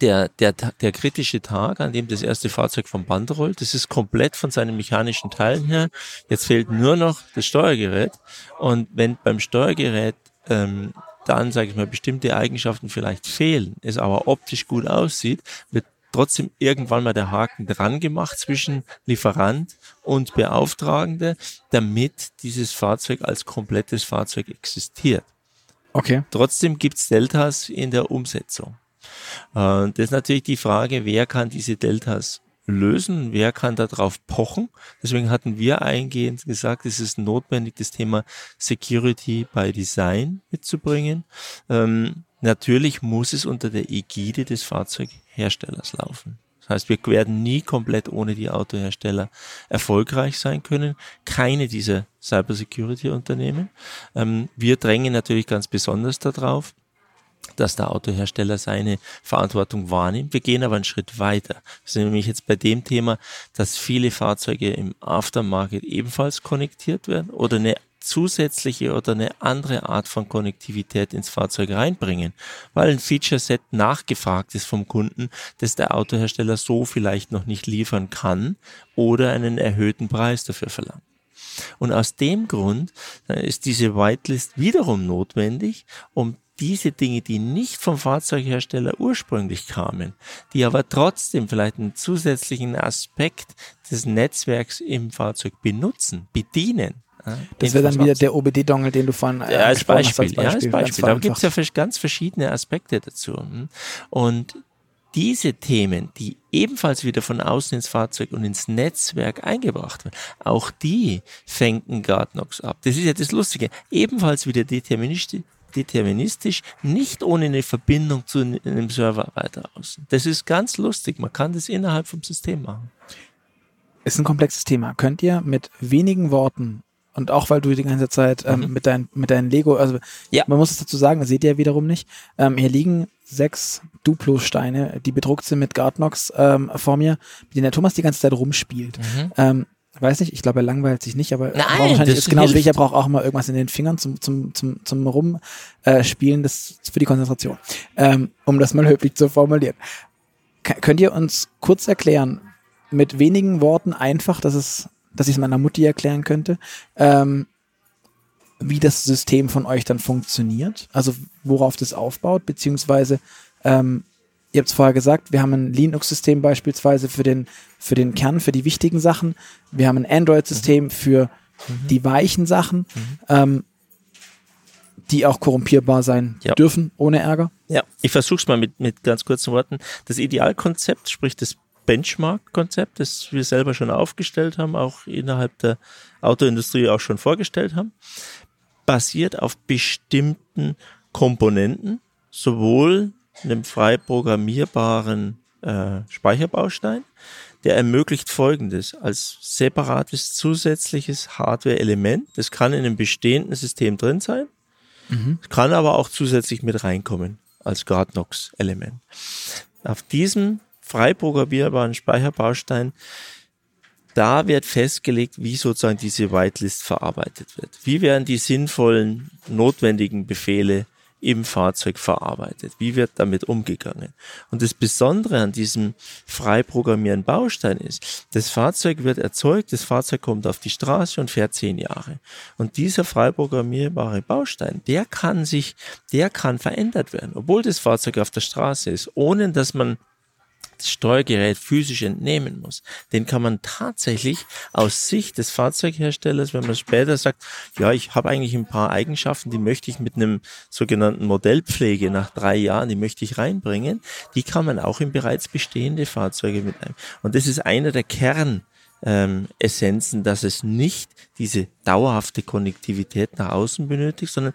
der, der, der kritische Tag, an dem das erste Fahrzeug vom Band rollt, das ist komplett von seinen mechanischen Teilen her. Jetzt fehlt nur noch das Steuergerät. Und wenn beim Steuergerät ähm, dann, sage ich mal, bestimmte Eigenschaften vielleicht fehlen, es aber optisch gut aussieht, wird trotzdem irgendwann mal der Haken dran gemacht zwischen Lieferant und Beauftragende, damit dieses Fahrzeug als komplettes Fahrzeug existiert. Okay. Trotzdem gibt's Deltas in der Umsetzung. Und das ist natürlich die Frage, wer kann diese Deltas lösen, wer kann darauf pochen. Deswegen hatten wir eingehend gesagt, es ist notwendig, das Thema Security by Design mitzubringen. Ähm, natürlich muss es unter der Ägide des Fahrzeugherstellers laufen. Das heißt, wir werden nie komplett ohne die Autohersteller erfolgreich sein können. Keine dieser Cybersecurity-Unternehmen. Ähm, wir drängen natürlich ganz besonders darauf, dass der Autohersteller seine Verantwortung wahrnimmt. Wir gehen aber einen Schritt weiter. Wir sind nämlich jetzt bei dem Thema, dass viele Fahrzeuge im Aftermarket ebenfalls konnektiert werden oder eine zusätzliche oder eine andere Art von Konnektivität ins Fahrzeug reinbringen, weil ein Feature-Set nachgefragt ist vom Kunden, das der Autohersteller so vielleicht noch nicht liefern kann oder einen erhöhten Preis dafür verlangt. Und aus dem Grund äh, ist diese Whitelist wiederum notwendig, um diese Dinge, die nicht vom Fahrzeughersteller ursprünglich kamen, die aber trotzdem vielleicht einen zusätzlichen Aspekt des Netzwerks im Fahrzeug benutzen, bedienen. Das wäre dann wieder der OBD-Dongle, den du von äh, ja, als, Beispiel, hast, als Beispiel. Ja, als Beispiel. Da gibt es ja ganz verschiedene Aspekte dazu. Hm? Und diese Themen, die ebenfalls wieder von außen ins Fahrzeug und ins Netzwerk eingebracht werden, auch die fängt Guardnox ab. Das ist ja das Lustige. Ebenfalls wieder deterministisch, deterministisch, nicht ohne eine Verbindung zu einem Server weiter außen. Das ist ganz lustig. Man kann das innerhalb vom System machen. Ist ein komplexes Thema. Könnt ihr mit wenigen Worten und auch weil du die ganze Zeit ähm, mhm. mit, dein, mit deinen Lego, also ja. man muss es dazu sagen, das seht ihr wiederum nicht. Ähm, hier liegen sechs Duplo-Steine, die bedruckt sind mit Guardnox ähm, vor mir, mit denen der Thomas die ganze Zeit rumspielt. Mhm. Ähm, weiß nicht, ich glaube, er langweilt sich nicht, aber Nein, wahrscheinlich ist genauso wie ich, er braucht auch immer irgendwas in den Fingern zum, zum, zum, zum Rumspielen, äh, das für die Konzentration. Ähm, um das mal [laughs] höflich zu formulieren. K könnt ihr uns kurz erklären, mit wenigen Worten einfach, dass es dass ich es meiner Mutti erklären könnte, ähm, wie das System von euch dann funktioniert, also worauf das aufbaut, beziehungsweise ähm, ihr habt es vorher gesagt, wir haben ein Linux-System beispielsweise für den, für den Kern, für die wichtigen Sachen. Wir haben ein Android-System mhm. für mhm. die weichen Sachen, mhm. ähm, die auch korrumpierbar sein ja. dürfen, ohne Ärger. Ja, ich versuche es mal mit, mit ganz kurzen Worten. Das Idealkonzept, sprich das Benchmark-Konzept, das wir selber schon aufgestellt haben, auch innerhalb der Autoindustrie auch schon vorgestellt haben, basiert auf bestimmten Komponenten, sowohl einem frei programmierbaren äh, Speicherbaustein, der ermöglicht Folgendes als separates zusätzliches Hardware-Element. Das kann in einem bestehenden System drin sein, mhm. kann aber auch zusätzlich mit reinkommen als Guardnox-Element. Auf diesem frei programmierbaren Speicherbaustein, da wird festgelegt, wie sozusagen diese Whitelist verarbeitet wird. Wie werden die sinnvollen, notwendigen Befehle im Fahrzeug verarbeitet? Wie wird damit umgegangen? Und das Besondere an diesem frei programmieren Baustein ist, das Fahrzeug wird erzeugt, das Fahrzeug kommt auf die Straße und fährt zehn Jahre. Und dieser frei programmierbare Baustein, der kann sich, der kann verändert werden, obwohl das Fahrzeug auf der Straße ist, ohne dass man das Steuergerät physisch entnehmen muss, den kann man tatsächlich aus Sicht des Fahrzeugherstellers, wenn man später sagt, ja, ich habe eigentlich ein paar Eigenschaften, die möchte ich mit einem sogenannten Modellpflege nach drei Jahren, die möchte ich reinbringen, die kann man auch in bereits bestehende Fahrzeuge mit einem. Und das ist einer der Kern ähm, Essenzen, dass es nicht diese dauerhafte Konnektivität nach außen benötigt, sondern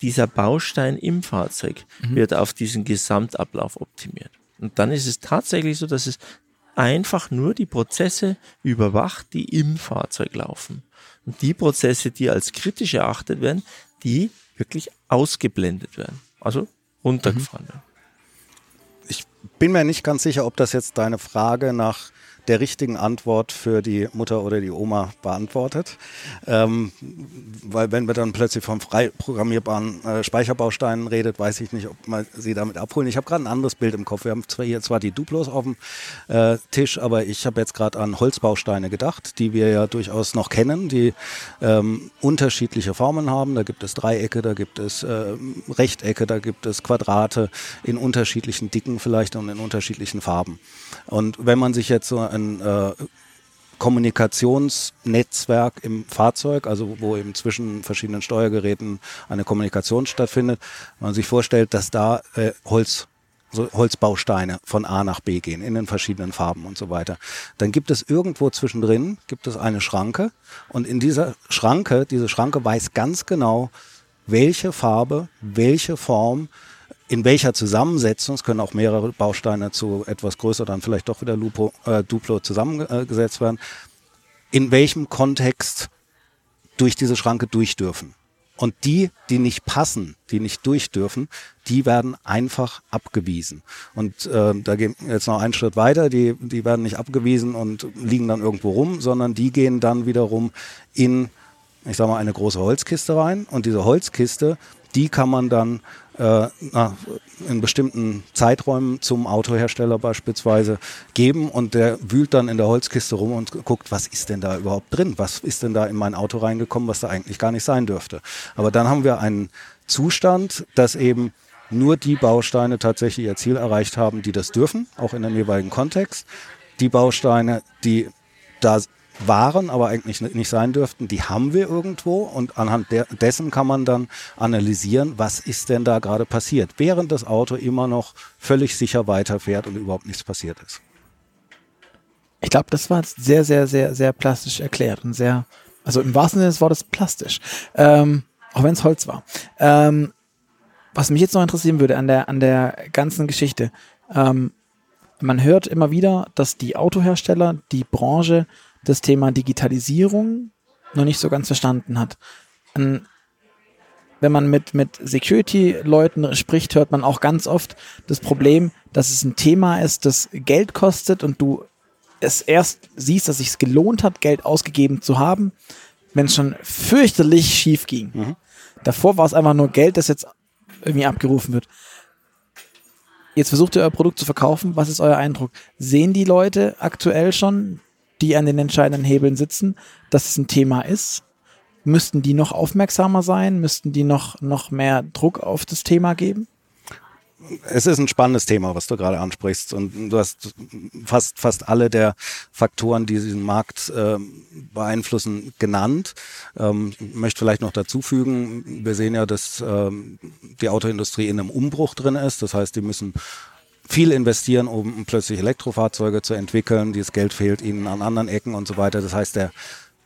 dieser Baustein im Fahrzeug mhm. wird auf diesen Gesamtablauf optimiert. Und dann ist es tatsächlich so, dass es einfach nur die Prozesse überwacht, die im Fahrzeug laufen. Und die Prozesse, die als kritisch erachtet werden, die wirklich ausgeblendet werden. Also runtergefahren werden. Ich bin mir nicht ganz sicher, ob das jetzt deine Frage nach der richtigen Antwort für die Mutter oder die Oma beantwortet. Ähm, weil wenn wir dann plötzlich vom frei programmierbaren äh, Speicherbausteinen redet, weiß ich nicht, ob man sie damit abholen. Ich habe gerade ein anderes Bild im Kopf. Wir haben zwar hier zwar die Duplos auf dem äh, Tisch, aber ich habe jetzt gerade an Holzbausteine gedacht, die wir ja durchaus noch kennen, die ähm, unterschiedliche Formen haben. Da gibt es Dreiecke, da gibt es äh, Rechtecke, da gibt es Quadrate in unterschiedlichen Dicken vielleicht und in unterschiedlichen Farben. Und wenn man sich jetzt so ein äh, Kommunikationsnetzwerk im Fahrzeug, also wo eben zwischen verschiedenen Steuergeräten eine Kommunikation stattfindet. Wenn man sich vorstellt, dass da äh, Holz so Holzbausteine von A nach B gehen in den verschiedenen Farben und so weiter. Dann gibt es irgendwo zwischendrin gibt es eine Schranke und in dieser Schranke, diese Schranke weiß ganz genau, welche Farbe, welche Form in welcher Zusammensetzung, es können auch mehrere Bausteine zu etwas größer, dann vielleicht doch wieder Lupo, äh, Duplo zusammengesetzt werden, in welchem Kontext durch diese Schranke durch dürfen. Und die, die nicht passen, die nicht durch dürfen, die werden einfach abgewiesen. Und äh, da gehen jetzt noch einen Schritt weiter, die, die werden nicht abgewiesen und liegen dann irgendwo rum, sondern die gehen dann wiederum in, ich sag mal, eine große Holzkiste rein. Und diese Holzkiste, die kann man dann äh, na, in bestimmten Zeiträumen zum Autohersteller beispielsweise geben und der wühlt dann in der Holzkiste rum und guckt, was ist denn da überhaupt drin? Was ist denn da in mein Auto reingekommen, was da eigentlich gar nicht sein dürfte? Aber dann haben wir einen Zustand, dass eben nur die Bausteine tatsächlich ihr Ziel erreicht haben, die das dürfen, auch in dem jeweiligen Kontext. Die Bausteine, die da waren, aber eigentlich nicht sein dürften, die haben wir irgendwo und anhand dessen kann man dann analysieren, was ist denn da gerade passiert, während das Auto immer noch völlig sicher weiterfährt und überhaupt nichts passiert ist. Ich glaube, das war sehr, sehr, sehr, sehr plastisch erklärt und sehr, also im wahrsten Sinne des Wortes plastisch, ähm, auch wenn es Holz war. Ähm, was mich jetzt noch interessieren würde an der, an der ganzen Geschichte, ähm, man hört immer wieder, dass die Autohersteller, die Branche das Thema Digitalisierung noch nicht so ganz verstanden hat. Wenn man mit, mit Security-Leuten spricht, hört man auch ganz oft das Problem, dass es ein Thema ist, das Geld kostet und du es erst siehst, dass es sich gelohnt hat, Geld ausgegeben zu haben, wenn es schon fürchterlich schief ging. Mhm. Davor war es einfach nur Geld, das jetzt irgendwie abgerufen wird. Jetzt versucht ihr euer Produkt zu verkaufen. Was ist euer Eindruck? Sehen die Leute aktuell schon, die an den entscheidenden Hebeln sitzen, dass es ein Thema ist? Müssten die noch aufmerksamer sein? Müssten die noch, noch mehr Druck auf das Thema geben? es ist ein spannendes Thema, was du gerade ansprichst. Und du hast fast, fast alle der Faktoren, die diesen Markt äh, beeinflussen, genannt. Ähm, ich möchte vielleicht noch dazu fügen, wir sehen ja, dass ähm, die Autoindustrie in einem Umbruch drin ist. Das heißt, die müssen viel investieren, um plötzlich Elektrofahrzeuge zu entwickeln. Dieses Geld fehlt ihnen an anderen Ecken und so weiter. Das heißt, der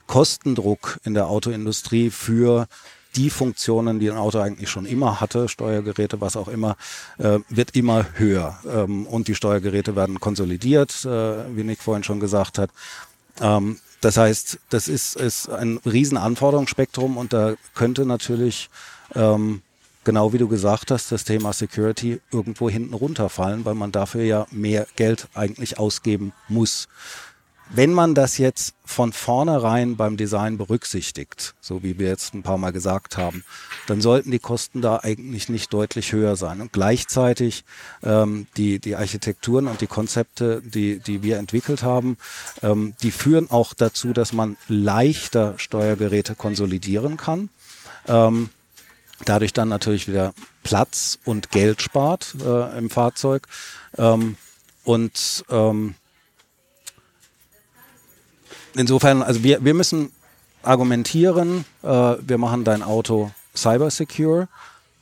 Kostendruck in der Autoindustrie für die Funktionen, die ein Auto eigentlich schon immer hatte, Steuergeräte, was auch immer, äh, wird immer höher. Ähm, und die Steuergeräte werden konsolidiert, äh, wie Nick vorhin schon gesagt hat. Ähm, das heißt, das ist, ist ein riesen Anforderungsspektrum und da könnte natürlich ähm, genau wie du gesagt hast, das Thema Security irgendwo hinten runterfallen, weil man dafür ja mehr Geld eigentlich ausgeben muss. Wenn man das jetzt von vornherein beim Design berücksichtigt, so wie wir jetzt ein paar Mal gesagt haben, dann sollten die Kosten da eigentlich nicht deutlich höher sein. Und gleichzeitig ähm, die, die Architekturen und die Konzepte, die, die wir entwickelt haben, ähm, die führen auch dazu, dass man leichter Steuergeräte konsolidieren kann. Ähm, dadurch dann natürlich wieder Platz und Geld spart äh, im Fahrzeug. Ähm, und ähm, insofern, also wir, wir müssen argumentieren, äh, wir machen dein Auto cyber secure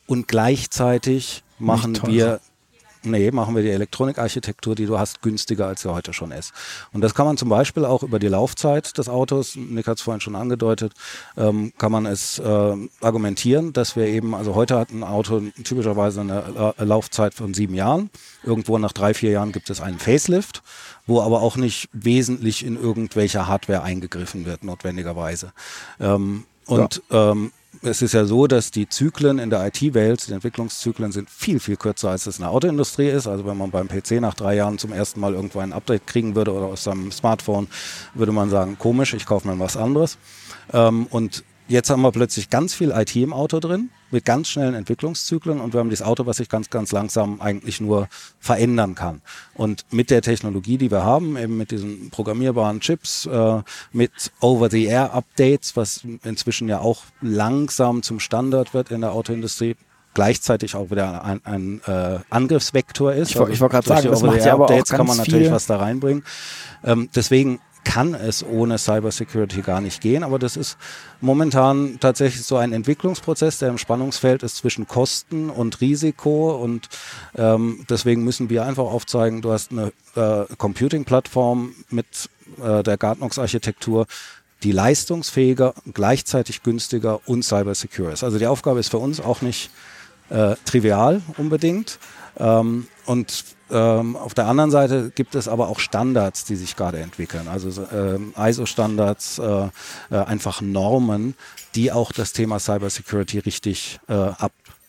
und gleichzeitig machen wir Nee, machen wir die Elektronikarchitektur, die du hast, günstiger, als sie heute schon ist. Und das kann man zum Beispiel auch über die Laufzeit des Autos, Nick hat es vorhin schon angedeutet, ähm, kann man es äh, argumentieren, dass wir eben, also heute hat ein Auto typischerweise eine äh, Laufzeit von sieben Jahren. Irgendwo nach drei, vier Jahren gibt es einen Facelift, wo aber auch nicht wesentlich in irgendwelcher Hardware eingegriffen wird, notwendigerweise. Ähm, und ja. ähm, es ist ja so, dass die Zyklen in der IT-Welt, die Entwicklungszyklen sind viel, viel kürzer, als es in der Autoindustrie ist. Also wenn man beim PC nach drei Jahren zum ersten Mal irgendwo ein Update kriegen würde oder aus seinem Smartphone, würde man sagen, komisch, ich kaufe mir was anderes. Ähm, und Jetzt haben wir plötzlich ganz viel IT im Auto drin, mit ganz schnellen Entwicklungszyklen und wir haben dieses Auto, was sich ganz, ganz langsam eigentlich nur verändern kann. Und mit der Technologie, die wir haben, eben mit diesen programmierbaren Chips, äh, mit Over-the-Air-Updates, was inzwischen ja auch langsam zum Standard wird in der Autoindustrie, gleichzeitig auch wieder ein, ein äh, Angriffsvektor ist. Ich, also ich wollte gerade sagen, das macht ja aber auch ganz kann man natürlich was da reinbringen. Ähm, deswegen kann es ohne Cybersecurity gar nicht gehen. Aber das ist momentan tatsächlich so ein Entwicklungsprozess, der im Spannungsfeld ist zwischen Kosten und Risiko. Und ähm, deswegen müssen wir einfach aufzeigen, du hast eine äh, Computing-Plattform mit äh, der Gartnox-Architektur, die leistungsfähiger, gleichzeitig günstiger und cybersecure ist. Also die Aufgabe ist für uns auch nicht äh, trivial unbedingt. Ähm, und ähm, auf der anderen Seite gibt es aber auch Standards, die sich gerade entwickeln. Also ähm, ISO-Standards, äh, äh, einfach Normen, die auch das Thema Cybersecurity richtig äh,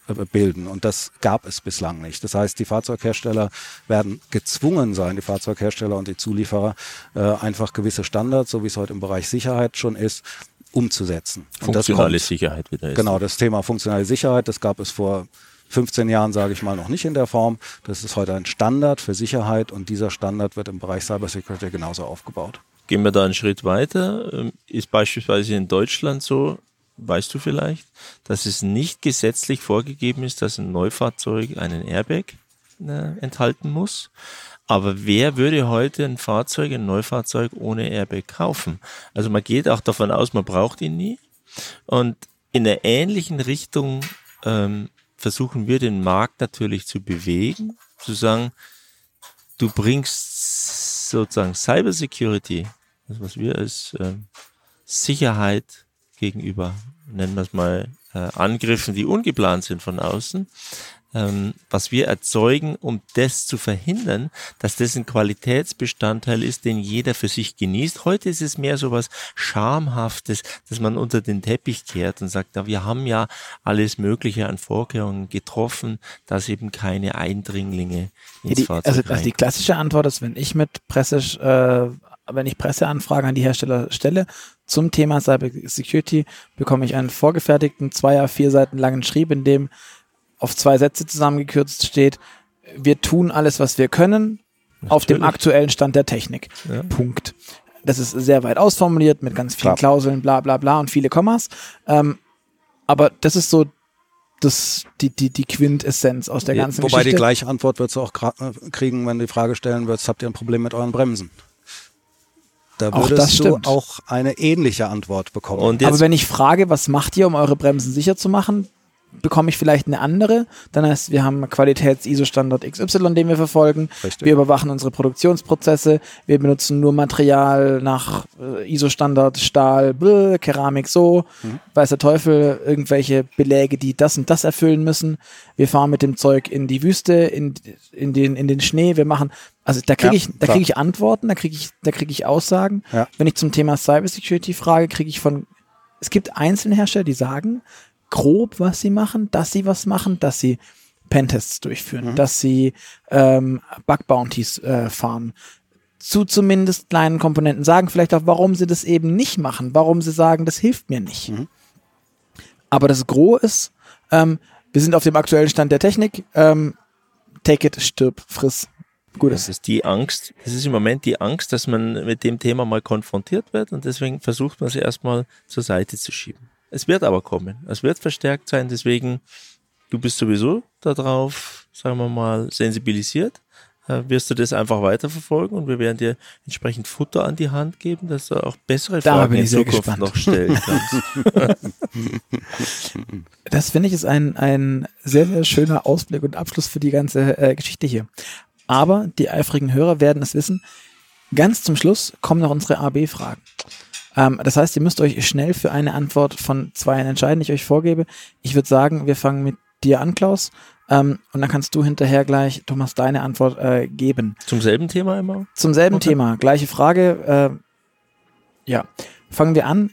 abbilden. Und das gab es bislang nicht. Das heißt, die Fahrzeughersteller werden gezwungen sein, die Fahrzeughersteller und die Zulieferer, äh, einfach gewisse Standards, so wie es heute im Bereich Sicherheit schon ist, umzusetzen. Funktionale Sicherheit wieder ist. Genau, das Thema funktionale Sicherheit, das gab es vor 15 Jahren, sage ich mal, noch nicht in der Form. Das ist heute ein Standard für Sicherheit und dieser Standard wird im Bereich Cybersecurity genauso aufgebaut. Gehen wir da einen Schritt weiter. Ähm, ist beispielsweise in Deutschland so, weißt du vielleicht, dass es nicht gesetzlich vorgegeben ist, dass ein Neufahrzeug einen Airbag äh, enthalten muss. Aber wer würde heute ein Fahrzeug, ein Neufahrzeug ohne Airbag kaufen? Also man geht auch davon aus, man braucht ihn nie. Und in einer ähnlichen Richtung ähm, versuchen wir den Markt natürlich zu bewegen, zu sagen, du bringst sozusagen Cybersecurity, das was wir als äh, Sicherheit gegenüber, nennen wir es mal, äh, Angriffen, die ungeplant sind von außen, ähm, was wir erzeugen, um das zu verhindern, dass das ein Qualitätsbestandteil ist, den jeder für sich genießt. Heute ist es mehr so was Schamhaftes, dass man unter den Teppich kehrt und sagt, ja, wir haben ja alles Mögliche an Vorkehrungen getroffen, dass eben keine Eindringlinge ins die, Fahrzeug also, also die klassische Antwort ist, wenn ich mit Presse äh, wenn ich Presseanfragen an die Hersteller stelle zum Thema Cyber Security, bekomme ich einen vorgefertigten zweier, vier Seiten langen Schrieb, in dem auf zwei Sätze zusammengekürzt steht, wir tun alles, was wir können, Natürlich. auf dem aktuellen Stand der Technik. Ja. Punkt. Das ist sehr weit ausformuliert mit ganz vielen Klar. Klauseln, bla bla bla und viele Kommas. Ähm, aber das ist so das, die, die, die Quintessenz aus der ganzen Wobei Geschichte. die gleiche Antwort wird du auch äh, kriegen, wenn du die Frage stellen würdest, habt ihr ein Problem mit euren Bremsen? Da würdest du auch eine ähnliche Antwort bekommen. Aber wenn ich frage, was macht ihr, um eure Bremsen sicher zu machen, bekomme ich vielleicht eine andere. Dann heißt, wir haben Qualitäts-ISO-Standard XY, den wir verfolgen. Richtig. Wir überwachen unsere Produktionsprozesse. Wir benutzen nur Material nach äh, ISO-Standard, Stahl, bläh, Keramik so. Mhm. Weiß der Teufel, irgendwelche Beläge, die das und das erfüllen müssen. Wir fahren mit dem Zeug in die Wüste, in, in, den, in den Schnee. Wir machen, also da kriege ja, ich, da kriege ich Antworten, da kriege ich, da kriege ich Aussagen. Ja. Wenn ich zum Thema Cybersecurity frage, kriege ich von es gibt einzelne Hersteller, die sagen, grob, was sie machen, dass sie was machen, dass sie Pentests durchführen, mhm. dass sie ähm, Bug Bounties äh, fahren, zu zumindest kleinen Komponenten sagen, vielleicht auch, warum sie das eben nicht machen, warum sie sagen, das hilft mir nicht. Mhm. Aber das Gros ist, ähm, wir sind auf dem aktuellen Stand der Technik, ähm, take it, stirb, friss. Gut. Das ist die Angst, das ist im Moment die Angst, dass man mit dem Thema mal konfrontiert wird und deswegen versucht man sie erstmal zur Seite zu schieben. Es wird aber kommen. Es wird verstärkt sein. Deswegen, du bist sowieso darauf, sagen wir mal, sensibilisiert. Äh, wirst du das einfach weiterverfolgen und wir werden dir entsprechend Futter an die Hand geben, dass du auch bessere da Fragen in Zukunft gespannt. noch stellen [laughs] kannst. das finde ich ist ein, ein sehr, sehr schöner Ausblick und Abschluss für die ganze äh, Geschichte hier. Aber die eifrigen Hörer werden es wissen. Ganz zum Schluss kommen noch unsere AB-Fragen. Ähm, das heißt, ihr müsst euch schnell für eine Antwort von zwei entscheiden, die ich euch vorgebe. Ich würde sagen, wir fangen mit dir an, Klaus. Ähm, und dann kannst du hinterher gleich, Thomas, deine Antwort äh, geben. Zum selben Thema immer? Zum selben okay. Thema. Gleiche Frage. Äh, ja. Fangen wir an.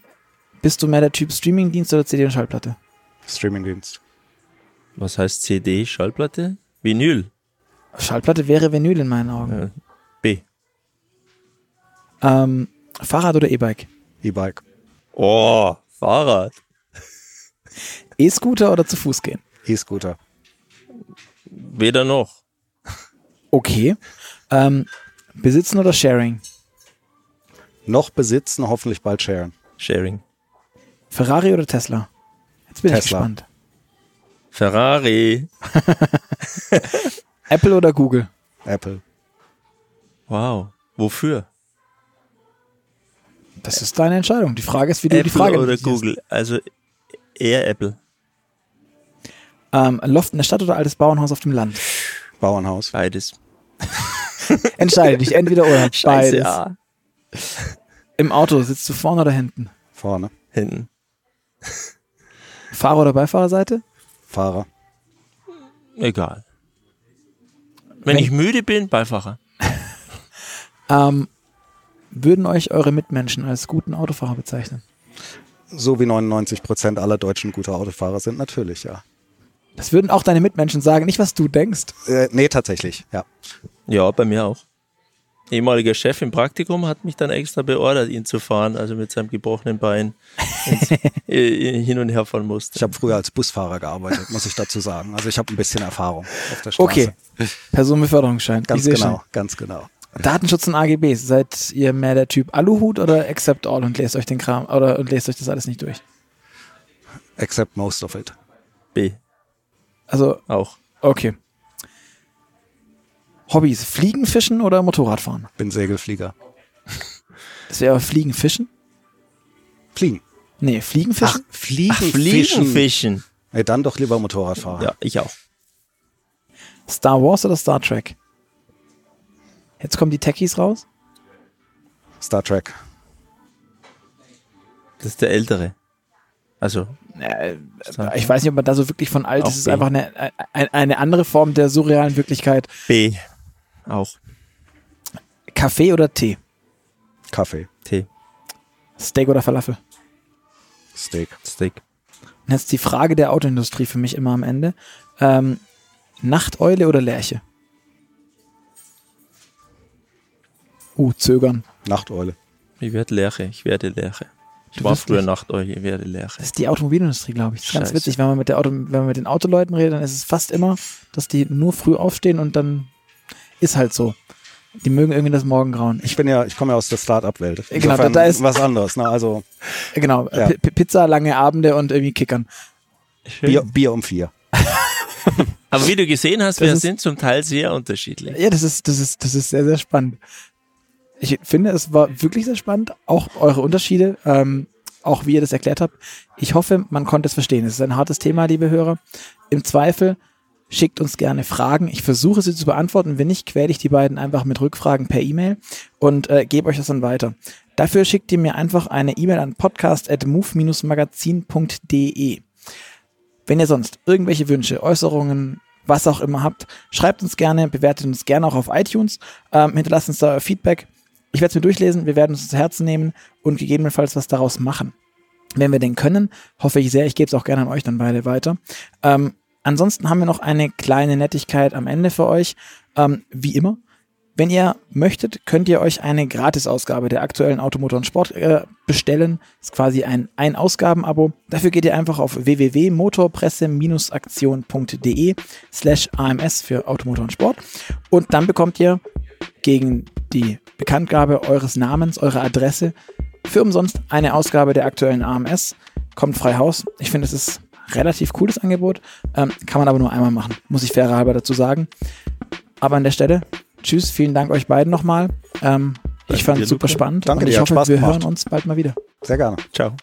Bist du mehr der Typ Streamingdienst oder CD und Schallplatte? Streamingdienst. Was heißt CD, Schallplatte? Vinyl. Schallplatte wäre Vinyl in meinen Augen. Äh, B. Ähm, Fahrrad oder E-Bike? E-Bike. Oh, Fahrrad. E-Scooter oder zu Fuß gehen? E-Scooter. Weder noch. Okay. Ähm, besitzen oder Sharing? Noch besitzen, hoffentlich bald sharen. Sharing. Ferrari oder Tesla? Jetzt bin Tesla. ich gespannt. Ferrari. [laughs] Apple oder Google? Apple. Wow. Wofür? Das ist deine Entscheidung. Die Frage ist, wie du Apple die Frage oder Google. Also eher Apple. Ähm, Loft in der Stadt oder altes Bauernhaus auf dem Land? Bauernhaus. Beides. [laughs] Entscheide dich, entweder oder. Scheiße, Beides. Ja. Im Auto sitzt du vorne oder hinten? Vorne. Hinten. Fahrer- oder Beifahrerseite? Fahrer. Egal. Wenn, Wenn- ich müde bin, Beifahrer. Ähm, würden euch eure Mitmenschen als guten Autofahrer bezeichnen? So wie 99 Prozent aller Deutschen gute Autofahrer sind, natürlich, ja. Das würden auch deine Mitmenschen sagen, nicht was du denkst. Äh, nee, tatsächlich, ja. Ja, bei mir auch. Ehemaliger Chef im Praktikum hat mich dann extra beordert, ihn zu fahren, also mit seinem gebrochenen Bein [laughs] äh, hin und her fahren musste. Ich habe früher als Busfahrer gearbeitet, muss ich dazu sagen. Also ich habe ein bisschen Erfahrung auf der Straße. Okay. Personenbeförderungsschein. Ganz Ich seh genau, ganz genau. Datenschutz und AGBs. Seid ihr mehr der Typ Aluhut oder Accept All und lest euch den Kram oder und lest euch das alles nicht durch? Except most of it. B. Also, Auch. okay. Hobbys, Fliegen, Fischen oder Motorradfahren? Bin Segelflieger. Das wäre Fliegen, Fischen? Fliegen. Nee, Fliegen, Ach, Fischen? Fliegen, Fliegen, fischen. fischen. Nee, dann doch lieber Motorradfahrer. Ja, ich auch. Star Wars oder Star Trek? Jetzt kommen die Techies raus. Star Trek. Das ist der Ältere. Also, Äh, ich weiß nicht, ob man da so wirklich von alt Auch ist. Es ist einfach eine, eine, eine andere Form der surrealen Wirklichkeit. B. Auch. Kaffee oder Tee? Kaffee. T. Steak oder Falafel? Steak. Steak. Und jetzt die Frage der Autoindustrie für mich immer am Ende. Ähm, Nachteule oder Lerche? Uh, zögern. Nachteule. Ich werde Lerche. Ich werde Lerche. Ich Du war früher nicht- Nachteuch, ich werde Lerche. Das ist die Automobilindustrie, glaube ich. Das ist ganz witzig, wenn man mit der Auto, wenn man mit den Autoleuten redet, dann ist es fast immer, dass die nur früh aufstehen und dann ist halt so. Die mögen irgendwie das Morgengrauen. Ich, Ich bin ja, ich komme ja aus der Start-up-Welt. Genau, Insofern da ist- was anderes. Ne? Also äh, genau, Ja. P- P- Pizza, lange Abende und irgendwie Kickern. Bier, Bier um vier. [laughs] Aber wie du gesehen hast, Das wir ist- sind zum Teil sehr unterschiedlich. Ja, das ist, das ist, das ist sehr, sehr spannend. Ich finde, es war wirklich sehr spannend, auch eure Unterschiede, ähm, auch wie ihr das erklärt habt. Ich hoffe, man konnte es verstehen. Es ist ein hartes Thema, liebe Hörer. Im Zweifel schickt uns gerne Fragen. Ich versuche sie zu beantworten. Wenn nicht, quäle ich die beiden einfach mit Rückfragen per E-Mail und äh, gebe euch das dann weiter. Dafür schickt ihr mir einfach eine E-Mail an podcast.move-magazin.de. Wenn ihr sonst irgendwelche Wünsche, Äußerungen, was auch immer habt, schreibt uns gerne, bewertet uns gerne auch auf iTunes, ähm, hinterlasst uns da Feedback. Ich werde es mir durchlesen, wir werden es zu Herzen nehmen und gegebenenfalls was daraus machen. Wenn wir denn können, hoffe ich sehr, ich gebe es auch gerne an euch dann beide weiter. Ähm, ansonsten haben wir noch eine kleine Nettigkeit am Ende für euch, ähm, wie immer. Wenn ihr möchtet, könnt ihr euch eine Gratisausgabe der aktuellen Automotor und Sport äh, bestellen. Ist quasi ein Ein-Ausgaben-Abo. Dafür geht ihr einfach auf www.motorpresse-aktion.de slash AMS für Automotor und Sport. Und dann bekommt ihr gegen die Bekanntgabe eures Namens, eurer Adresse für umsonst eine Ausgabe der aktuellen AMS. Kommt frei Haus. Ich finde, es ist relativ cooles Angebot. Ähm, kann man aber nur einmal machen, muss ich fairer halber dazu sagen. Aber an der Stelle, tschüss, vielen Dank euch beiden nochmal. Ähm, ich fand dir, es super spannend Danke und dir, ich hat hoffe, Spaß wir gemacht. hören uns bald mal wieder. Sehr gerne. Ciao.